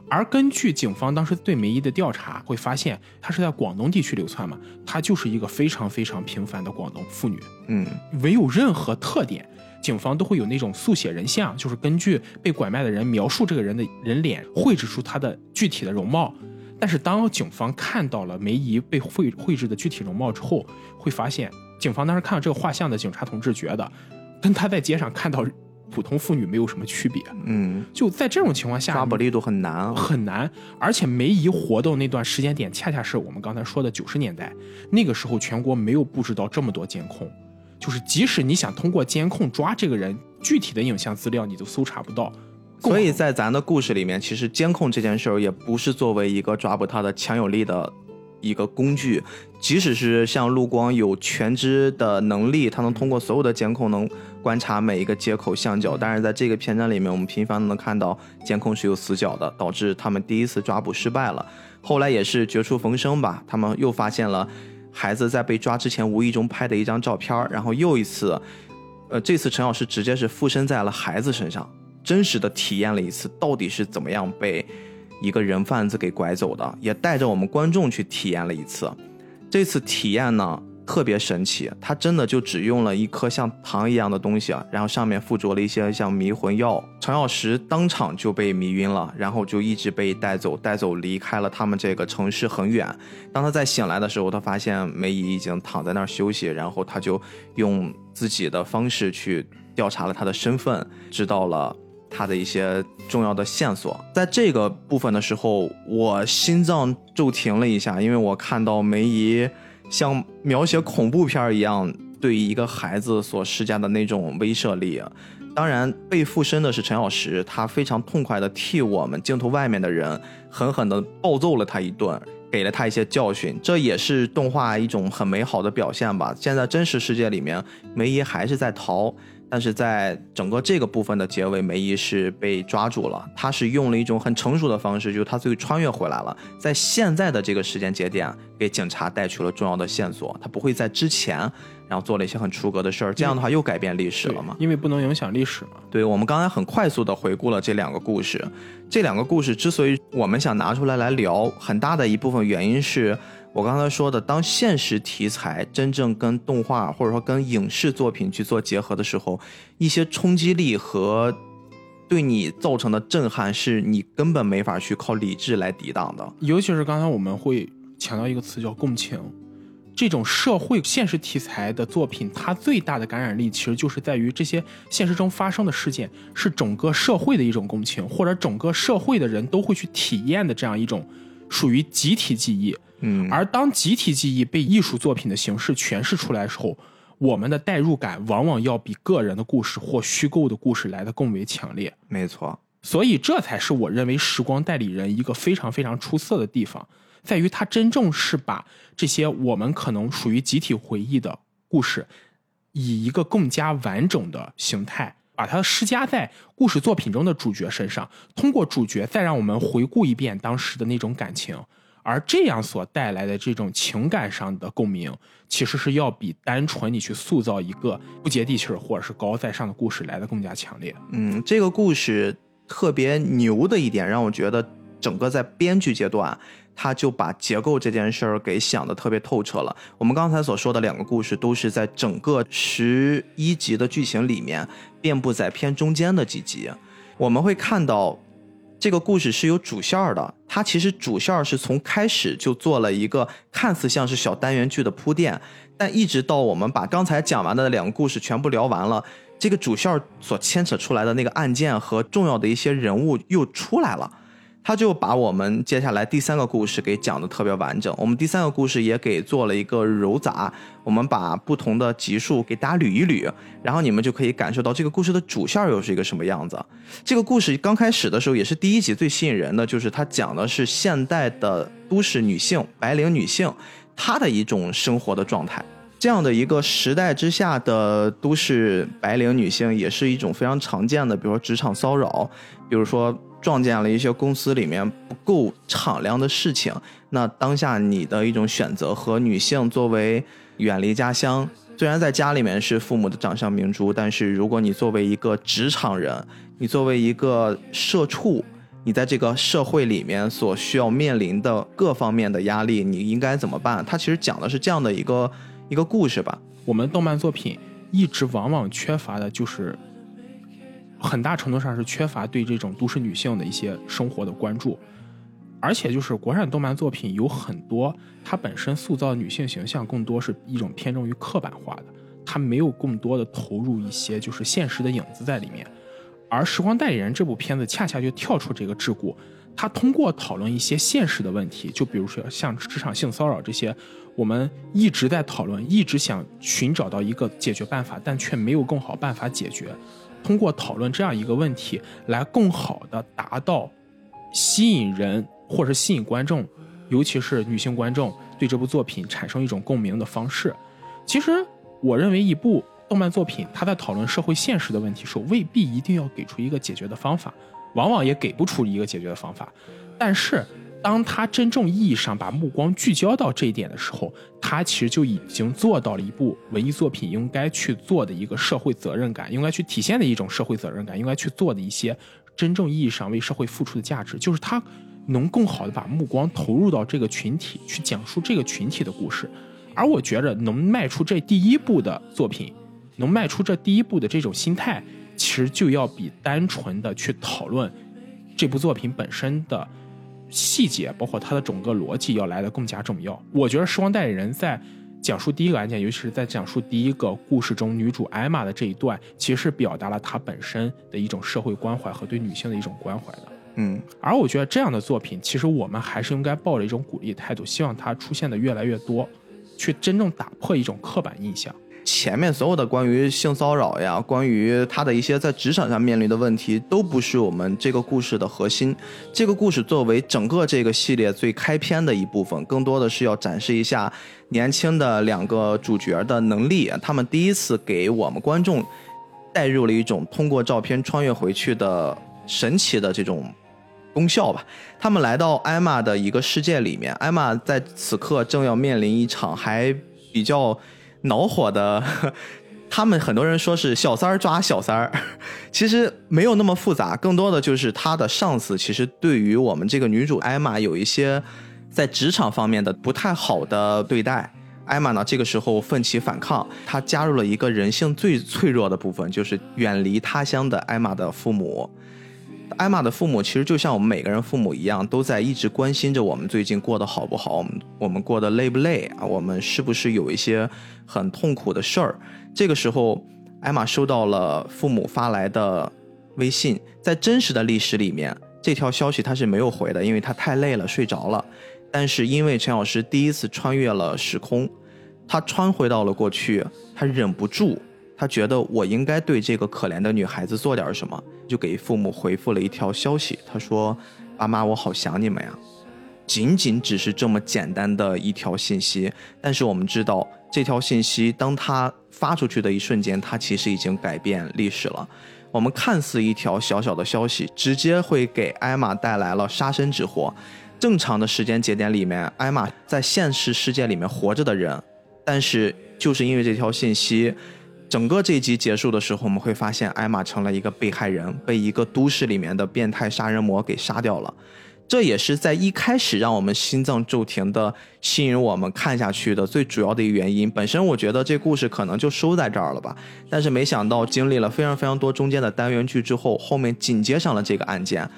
而根据警方当时对梅姨的调查，会发现她是在广东地区流窜嘛，她就是一个非常非常平凡的广东妇女，嗯，没有任何特点。警方都会有那种速写人像，就是根据被拐卖的人描述这个人的人脸，绘制出他的具体的容貌。但是当警方看到了梅姨被绘绘制的具体容貌之后，会发现，警方当时看到这个画像的警察同志觉得，跟他在街上看到普通妇女没有什么区别。嗯，就在这种情况下，抓捕力度很难啊。很难，而且梅姨活动那段时间点，恰恰是我们刚才说的九十年代，那个时候全国没有布置到这么多监控，就是即使你想通过监控抓这个人，具体的影像资料你都搜查不到。所以在咱的故事里面，其实监控这件事儿也不是作为一个抓捕他的强有力的一个工具。即使是像陆光有全知的能力，他能通过所有的监控能观察每一个接口巷角，但是在这个片段里面，我们频繁的能看到监控是有死角的，导致他们第一次抓捕失败了。后来也是绝处逢生吧，他们又发现了孩子在被抓之前无意中拍的一张照片，然后又一次，呃，这次陈老师直接是附身在了孩子身上，真实的体验了一次到底是怎么样被一个人贩子给拐走的，也带着我们观众去体验了一次。这次体验呢特别神奇，他真的就只用了一颗像糖一样的东西啊，然后上面附着了一些像迷魂药，程小石当场就被迷晕了，然后就一直被带走，带走离开了他们这个城市很远。当他再醒来的时候，他发现梅姨已经躺在那儿休息，然后他就用自己的方式去调查了他的身份，知道了。他的一些重要的线索，在这个部分的时候，我心脏骤停了一下，因为我看到梅姨像描写恐怖片一样，对于一个孩子所施加的那种威慑力。当然，被附身的是陈小石，他非常痛快地替我们镜头外面的人狠狠地暴揍了他一顿，给了他一些教训，这也是动画一种很美好的表现吧。现在真实世界里面，梅姨还是在逃。但是在整个这个部分的结尾，梅姨是被抓住了。她是用了一种很成熟的方式，就是她最后穿越回来了，在现在的这个时间节点，给警察带去了重要的线索。她不会在之前，然后做了一些很出格的事儿，这样的话又改变历史了嘛？因为不能影响历史嘛。对，我们刚才很快速的回顾了这两个故事。这两个故事之所以我们想拿出来来聊，很大的一部分原因是。我刚才说的，当现实题材真正跟动画或者说跟影视作品去做结合的时候，一些冲击力和对你造成的震撼，是你根本没法去靠理智来抵挡的。尤其是刚才我们会强调一个词叫共情，这种社会现实题材的作品，它最大的感染力其实就是在于这些现实中发生的事件是整个社会的一种共情，或者整个社会的人都会去体验的这样一种属于集体记忆。嗯，而当集体记忆被艺术作品的形式诠释出来的时候，我们的代入感往往要比个人的故事或虚构的故事来的更为强烈。没错，所以这才是我认为《时光代理人》一个非常非常出色的地方，在于它真正是把这些我们可能属于集体回忆的故事，以一个更加完整的形态，把它施加在故事作品中的主角身上，通过主角再让我们回顾一遍当时的那种感情。而这样所带来的这种情感上的共鸣，其实是要比单纯你去塑造一个不接地气儿或者是高高在上的故事来的更加强烈。嗯，这个故事特别牛的一点，让我觉得整个在编剧阶段，他就把结构这件事儿给想的特别透彻了。我们刚才所说的两个故事，都是在整个十一集的剧情里面遍布在偏中间的几集，我们会看到。这个故事是有主线的，它其实主线是从开始就做了一个看似像是小单元剧的铺垫，但一直到我们把刚才讲完的两个故事全部聊完了，这个主线所牵扯出来的那个案件和重要的一些人物又出来了。他就把我们接下来第三个故事给讲的特别完整，我们第三个故事也给做了一个揉杂，我们把不同的集数给大家捋一捋，然后你们就可以感受到这个故事的主线又是一个什么样子。这个故事刚开始的时候也是第一集最吸引人的，就是它讲的是现代的都市女性、白领女性她的一种生活的状态。这样的一个时代之下的都市白领女性，也是一种非常常见的，比如说职场骚扰，比如说。撞见了一些公司里面不够敞亮的事情，那当下你的一种选择和女性作为远离家乡，虽然在家里面是父母的掌上明珠，但是如果你作为一个职场人，你作为一个社畜，你在这个社会里面所需要面临的各方面的压力，你应该怎么办？它其实讲的是这样的一个一个故事吧。我们动漫作品一直往往缺乏的就是。很大程度上是缺乏对这种都市女性的一些生活的关注，而且就是国产动漫作品有很多，它本身塑造女性形象更多是一种偏重于刻板化的，它没有更多的投入一些就是现实的影子在里面。而《时光代理人》这部片子恰恰就跳出这个桎梏，它通过讨论一些现实的问题，就比如说像职场性骚扰这些，我们一直在讨论，一直想寻找到一个解决办法，但却没有更好办法解决。通过讨论这样一个问题，来更好的达到吸引人或者吸引观众，尤其是女性观众对这部作品产生一种共鸣的方式。其实，我认为一部动漫作品，它在讨论社会现实的问题时，候，未必一定要给出一个解决的方法，往往也给不出一个解决的方法。但是，当他真正意义上把目光聚焦到这一点的时候，他其实就已经做到了一部文艺作品应该去做的一个社会责任感，应该去体现的一种社会责任感，应该去做的一些真正意义上为社会付出的价值，就是他能更好的把目光投入到这个群体，去讲述这个群体的故事。而我觉着能迈出这第一步的作品，能迈出这第一步的这种心态，其实就要比单纯的去讨论这部作品本身的。细节包括它的整个逻辑要来的更加重要。我觉得《时光代理人》在讲述第一个案件，尤其是在讲述第一个故事中女主艾玛的这一段，其实是表达了她本身的一种社会关怀和对女性的一种关怀的。嗯，而我觉得这样的作品，其实我们还是应该抱着一种鼓励态度，希望它出现的越来越多，去真正打破一种刻板印象。前面所有的关于性骚扰呀，关于他的一些在职场上面临的问题，都不是我们这个故事的核心。这个故事作为整个这个系列最开篇的一部分，更多的是要展示一下年轻的两个主角的能力。他们第一次给我们观众带入了一种通过照片穿越回去的神奇的这种功效吧。他们来到艾玛的一个世界里面，艾玛在此刻正要面临一场还比较。恼火的，他们很多人说是小三儿抓小三儿，其实没有那么复杂，更多的就是他的上司其实对于我们这个女主艾玛有一些在职场方面的不太好的对待。艾玛呢，这个时候奋起反抗，她加入了一个人性最脆弱的部分，就是远离他乡的艾玛的父母。艾玛的父母其实就像我们每个人父母一样，都在一直关心着我们最近过得好不好，我们我们过得累不累啊？我们是不是有一些很痛苦的事儿？这个时候，艾玛收到了父母发来的微信，在真实的历史里面，这条消息他是没有回的，因为他太累了，睡着了。但是因为陈老师第一次穿越了时空，他穿回到了过去，他忍不住。他觉得我应该对这个可怜的女孩子做点什么，就给父母回复了一条消息。他说：“爸妈，我好想你们呀。”仅仅只是这么简单的一条信息，但是我们知道，这条信息当他发出去的一瞬间，他其实已经改变历史了。我们看似一条小小的消息，直接会给艾玛带来了杀身之祸。正常的时间节点里面，艾玛在现实世界里面活着的人，但是就是因为这条信息。整个这一集结束的时候，我们会发现艾玛成了一个被害人，被一个都市里面的变态杀人魔给杀掉了。这也是在一开始让我们心脏骤停的，吸引我们看下去的最主要的一个原因。本身我觉得这故事可能就收在这儿了吧，但是没想到经历了非常非常多中间的单元剧之后，后面紧接上了这个案件，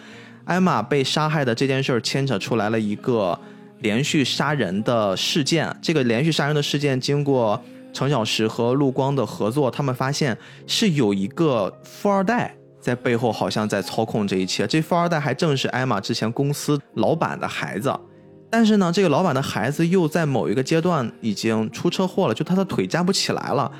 艾玛被杀害的这件事儿牵扯出来了一个连续杀人的事件。这个连续杀人的事件经过。程小石和陆光的合作，他们发现是有一个富二代在背后，好像在操控这一切。这富二代还正是艾玛之前公司老板的孩子，但是呢，这个老板的孩子又在某一个阶段已经出车祸了，就他的腿站不起来了，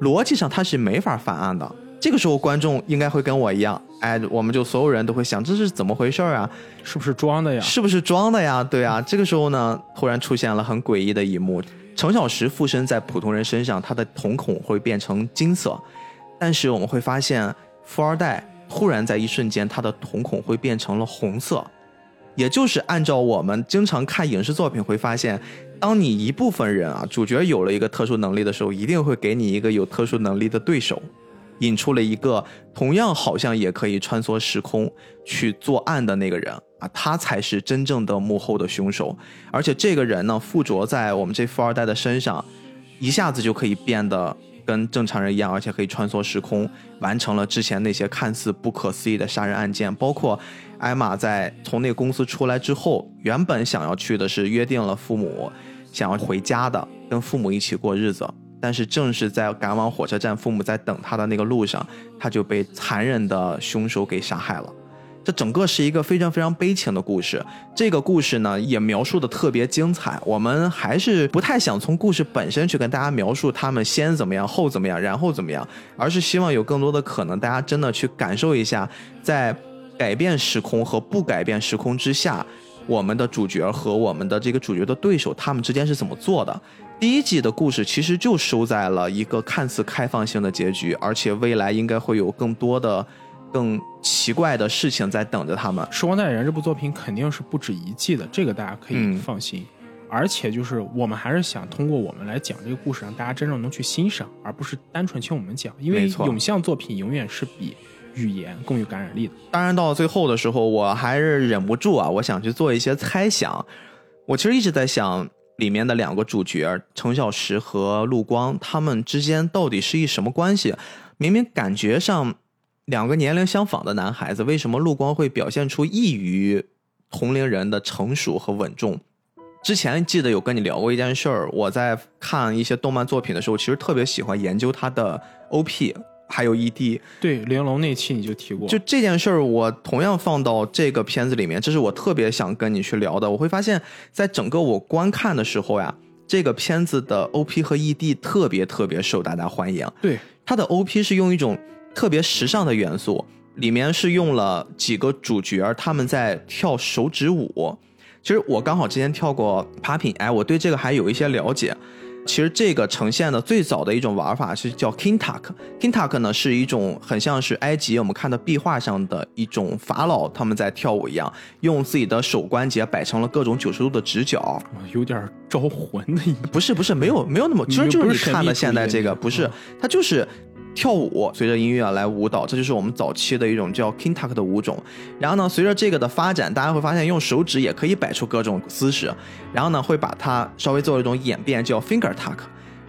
逻辑上他是没法翻案的。这个时候，观众应该会跟我一样，哎，我们就所有人都会想，这是怎么回事啊？是不是装的呀？是不是装的呀？对啊，这个时候呢，突然出现了很诡异的一幕。程小石附身在普通人身上，他的瞳孔会变成金色，但是我们会发现，富二代突然在一瞬间，他的瞳孔会变成了红色，也就是按照我们经常看影视作品会发现，当你一部分人啊，主角有了一个特殊能力的时候，一定会给你一个有特殊能力的对手。引出了一个同样好像也可以穿梭时空去作案的那个人啊，他才是真正的幕后的凶手。而且这个人呢，附着在我们这富二代的身上，一下子就可以变得跟正常人一样，而且可以穿梭时空，完成了之前那些看似不可思议的杀人案件。包括艾玛在从那个公司出来之后，原本想要去的是约定了父母，想要回家的，跟父母一起过日子。但是正是在赶往火车站，父母在等他的那个路上，他就被残忍的凶手给杀害了。这整个是一个非常非常悲情的故事。这个故事呢，也描述的特别精彩。我们还是不太想从故事本身去跟大家描述他们先怎么样，后怎么样，然后怎么样，而是希望有更多的可能，大家真的去感受一下，在改变时空和不改变时空之下，我们的主角和我们的这个主角的对手，他们之间是怎么做的。第一季的故事其实就收在了一个看似开放性的结局，而且未来应该会有更多的。更奇怪的事情在等着他们。《时光代理人》这部作品肯定是不止一季的，这个大家可以嗯放心。而且就是我们还是想通过我们来讲这个故事，让大家真正能去欣赏，而不是单纯听我们讲。因为影像作品永远是比语言更有感染力的。当然，到了最后的时候，我还是忍不住啊，我想去做一些猜想。我其实一直在想，里面的两个主角程小时和陆光，他们之间到底是一什么关系？明明感觉上两个年龄相仿的男孩子，为什么陆光会表现出异于同龄人的成熟和稳重？之前记得有跟你聊过一件事儿，我在看一些动漫作品的时候，其实特别喜欢研究他的 OP 还有 E ED。对，玲珑那期你就提过，就这件事儿，我同样放到这个片子里面，这是我特别想跟你去聊的。我会发现，在整个我观看的时候呀，这个片子的 OP 和 ED 特别特别受大家欢迎。对它的 OP 是用一种特别时尚的元素，里面是用了几个主角他们在跳手指舞。其实我刚好之前跳过 popping，哎，我对这个还有一些了解。其实这个呈现的最早的一种玩法是叫 kintak。kintak 呢是一种很像是埃及我们看到壁画上的一种法老他们在跳舞一样，用自己的手关节摆成了各种九十度的直角，有点招魂的意思。不是不是，没有没有那么，其实就是你看的现在这个，不是嗯，它就是跳舞，随着音乐来舞蹈，这就是我们早期的一种叫 kintak 的舞种。然后呢，随着这个的发展，大家会发现用手指也可以摆出各种姿势，然后呢，会把它稍微做一种演变，叫 finger tuck，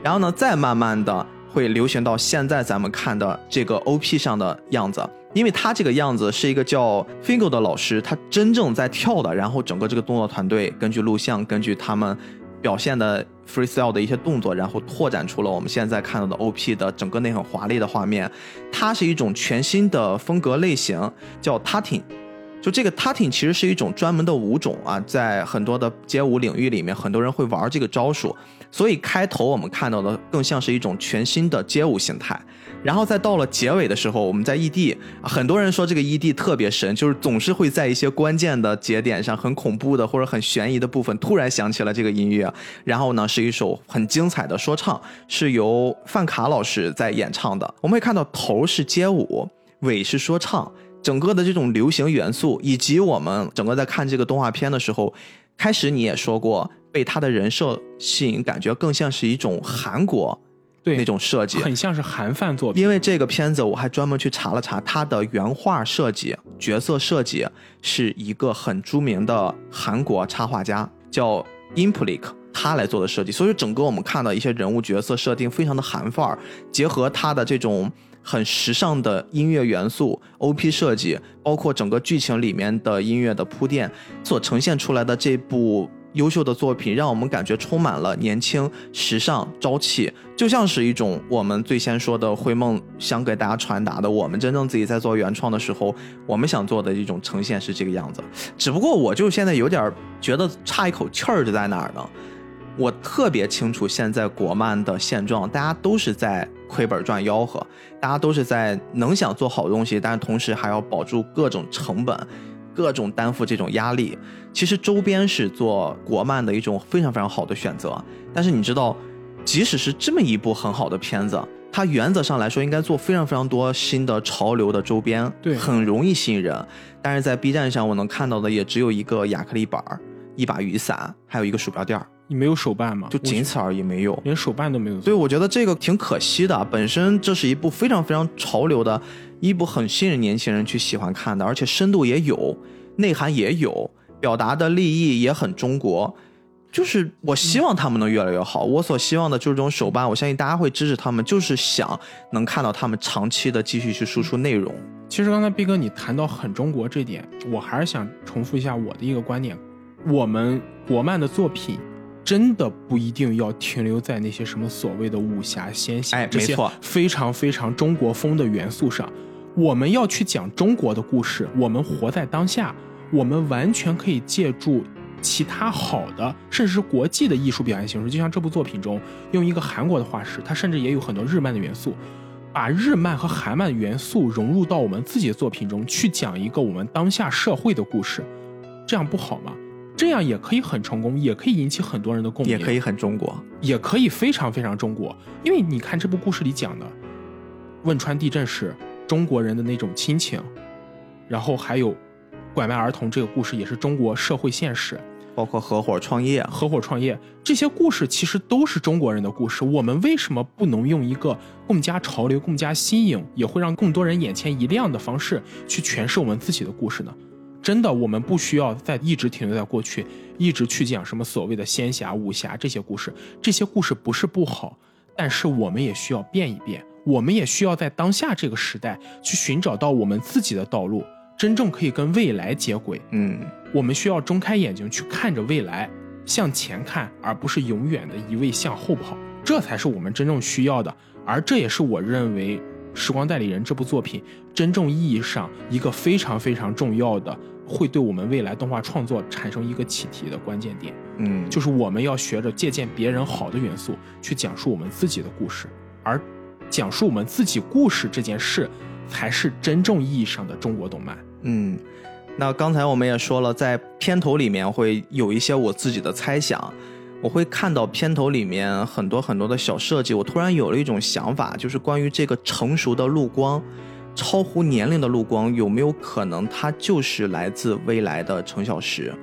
然后呢，再慢慢的会流行到现在咱们看的这个 OP 上的样子。因为他这个样子是一个叫 Fingo 的老师，他真正在跳的，然后整个这个动作团队根据录像，根据他们表现的 freestyle 的一些动作，然后拓展出了我们现在看到的 OP 的整个那很华丽的画面。它是一种全新的风格类型，叫 Tutting。就这个 Tutting 其实是一种专门的舞种啊，在很多的街舞领域里面，很多人会玩这个招数。所以开头我们看到的更像是一种全新的街舞形态。然后再到了结尾的时候，我们在 ED，啊很多人说这个 ED 特别神，就是总是会在一些关键的节点上，很恐怖的或者很悬疑的部分，突然响起了这个音乐。然后呢，是一首很精彩的说唱，是由范卡老师在演唱的。我们会看到头是街舞，尾是说唱，整个的这种流行元素，以及我们整个在看这个动画片的时候，开始你也说过，被他的人设吸引，感觉更像是一种韩国对那种设计，很像是韩范作品。因为这个片子，我还专门去查了查，他的原画设计、角色设计是一个很著名的韩国插画家，叫 Implik，他来做的设计。所以整个我们看到一些人物角色设定非常的韩范儿，结合他的这种很时尚的音乐元素、OP 设计，包括整个剧情里面的音乐的铺垫，所呈现出来的这部。优秀的作品让我们感觉充满了年轻、时尚、朝气，就像是一种我们最先说的灰梦想给大家传达的，我们真正自己在做原创的时候，我们想做的一种呈现是这个样子。只不过我就现在有点觉得差一口气儿就在哪儿呢？我特别清楚现在国漫的现状，大家都是在亏本赚吆喝，大家都是在能想做好东西，但是同时还要保住各种成本。各种担负这种压力，其实周边是做国漫的一种非常非常好的选择。但是你知道，即使是这么一部很好的片子，它原则上来说应该做非常非常多新的潮流的周边，对很容易吸引人。但是在 B 站上，我能看到的也只有一个亚克力板儿、一把雨伞，还有一个鼠标垫儿，你没有手办吗？就仅此而已，没有。连手办都没有。所以我觉得这个挺可惜的。本身这是一部非常非常潮流的一部，很吸引年轻人去喜欢看的，而且深度也有，内涵也有，表达的立意也很中国。就是我希望他们能越来越好。我所希望的就是这种手办，我相信大家会支持他们，就是想能看到他们长期的继续去输出内容。其实刚才毕哥你谈到很中国这点，我还是想重复一下我的一个观点：我们国漫的作品真的不一定要停留在那些什么所谓的武侠、仙侠、哎这些没错非常非常中国风的元素上。我们要去讲中国的故事，我们活在当下，我们完全可以借助其他好的，甚至是国际的艺术表现形式。就像这部作品中，用一个韩国的画师，他甚至也有很多日漫的元素，把日漫和韩漫元素融入到我们自己的作品中，去讲一个我们当下社会的故事，这样不好吗？这样也可以很成功，也可以引起很多人的共鸣，也可以很中国。也可以非常非常中国。因为你看这部故事里讲的汶川地震时中国人的那种亲情，然后还有拐卖儿童这个故事也是中国社会现实，包括合伙创业，合伙创业这些故事其实都是中国人的故事。我们为什么不能用一个更加潮流、更加新颖，也会让更多人眼前一亮的方式去诠释我们自己的故事呢？真的，我们不需要再一直停留在过去，一直去讲什么所谓的仙侠、武侠这些故事。这些故事不是不好，但是我们也需要变一变，我们也需要在当下这个时代去寻找到我们自己的道路，真正可以跟未来接轨。嗯，我们需要睁开眼睛去看着未来，向前看，而不是永远的一味向后跑，这才是我们真正需要的。而这也是我认为《时光代理人》这部作品真正意义上一个非常非常重要的，会对我们未来动画创作产生一个启迪的关键点。嗯，就是我们要学着借鉴别人好的元素，去讲述我们自己的故事，而讲述我们自己故事这件事，才是真正意义上的中国动漫。嗯，那刚才我们也说了，在片头里面会有一些我自己的猜想，我会看到片头里面很多很多的小设计，我突然有了一种想法，就是关于这个成熟的陆光，超乎年龄的陆光，有没有可能它就是来自未来的程小时？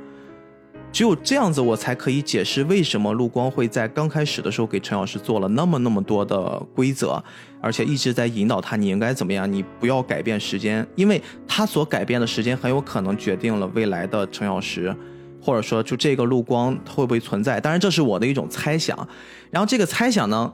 只有这样子，我才可以解释为什么陆光会在刚开始的时候给陈老师做了那么那么多的规则，而且一直在引导他你应该怎么样，你不要改变时间，因为他所改变的时间很有可能决定了未来的陈小时，或者说就这个陆光会不会存在。当然，这是我的一种猜想。然后这个猜想呢，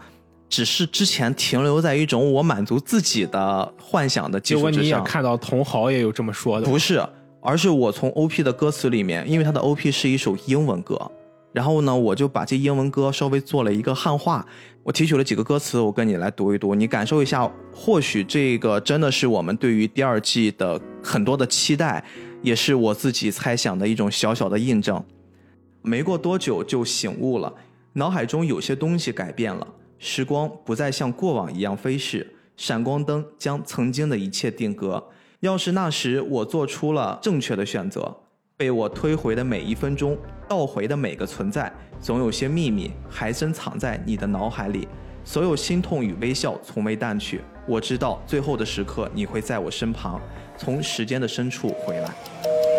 只是之前停留在一种我满足自己的幻想的基结果你也础之上。看到同行也有这么说的，不是，而是我从 OP 的歌词里面，因为它的 OP 是一首英文歌，然后呢，我就把这英文歌稍微做了一个汉化，我提取了几个歌词，我跟你来读一读，你感受一下，或许这个真的是我们对于第二季的很多的期待，也是我自己猜想的一种小小的印证。没过多久就醒悟了，脑海中有些东西改变了，时光不再像过往一样飞逝，闪光灯将曾经的一切定格。要是那时我做出了正确的选择，被我推回的每一分钟，倒回的每个存在，总有些秘密还深藏在你的脑海里。所有心痛与微笑从未淡去，我知道最后的时刻你会在我身旁，从时间的深处回来。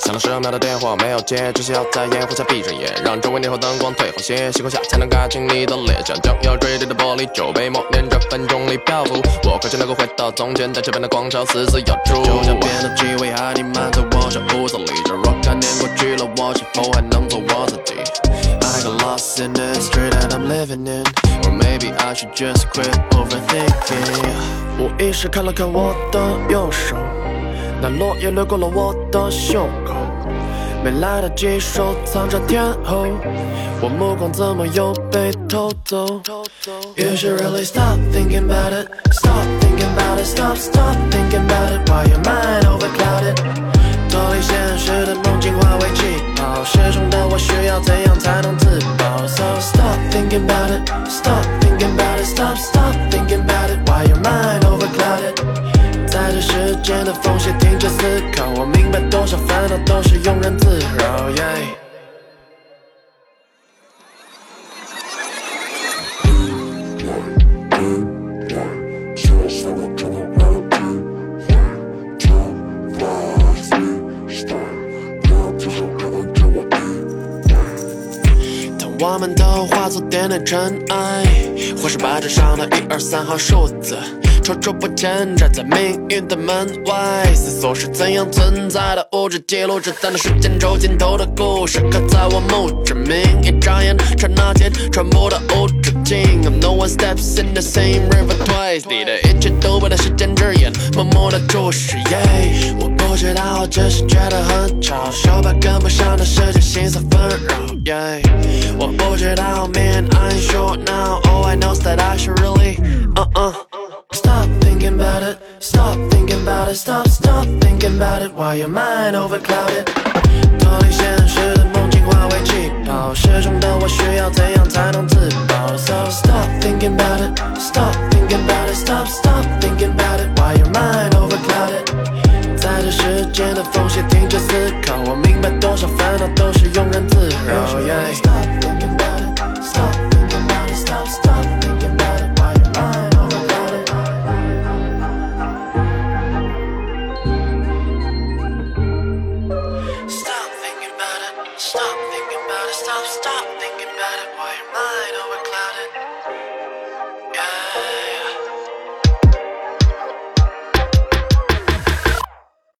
响了十秒的电话没有接，只需要在烟火下闭着眼，让周围霓虹灯光退后些，星空下才能看清你的脸，像将要坠地的玻璃酒杯默念着分钟里漂浮。我快就能够回到从前，在这边的广场死死咬住。就像变的机会还弥漫在我小屋子里，这若干年过去了，我是否还能做我自己？I got lost in the street that I'm living in, or maybe I should just quit overthinking. 无意识看了看我的右手。那落叶掠过了我的胸口，没来得及收藏着天后，我目光怎么又被偷走？You should really stop thinking about it, stop thinking about it, stop stop thinking about it, while your mind overclouded。脱离现实的梦境化为气泡，失重的我需要怎样才能自保？So stop thinking about it, stop thinking about it, stop stop thinking about it, while your mind overclouded。在这时间的缝隙思考，我明白多少烦恼都是庸人自扰。Yeah 当我们都化作点点尘埃，或是白纸上的一二三号数字，踌躇不前站在命运的门外，思索是怎样存在的物质，记录着在那时间轴尽头的故事，刻在我墓志铭。一眨眼刹那间传播到无止境。No one steps in the same river twice，你的一切都被那时间之眼默默的注视。Yeah，我不知道，只是觉得很吵，手把跟不上的世界，心思纷扰。Yeah，我不知道，Man I'm sure now all I know is that I should really uh uh。Stop thinking about it, stop thinking about it, stop, stop thinking about it while your mind overclouded? overclouded。脱离现实的梦境化为气泡，失重的我需要怎样才能自保？So stop thinking about it, stop thinking about it, stop, stop thinking about it while your mind overclouded? overclouded。在这时间的缝隙停止思考，我明白多少烦恼都是庸人自扰。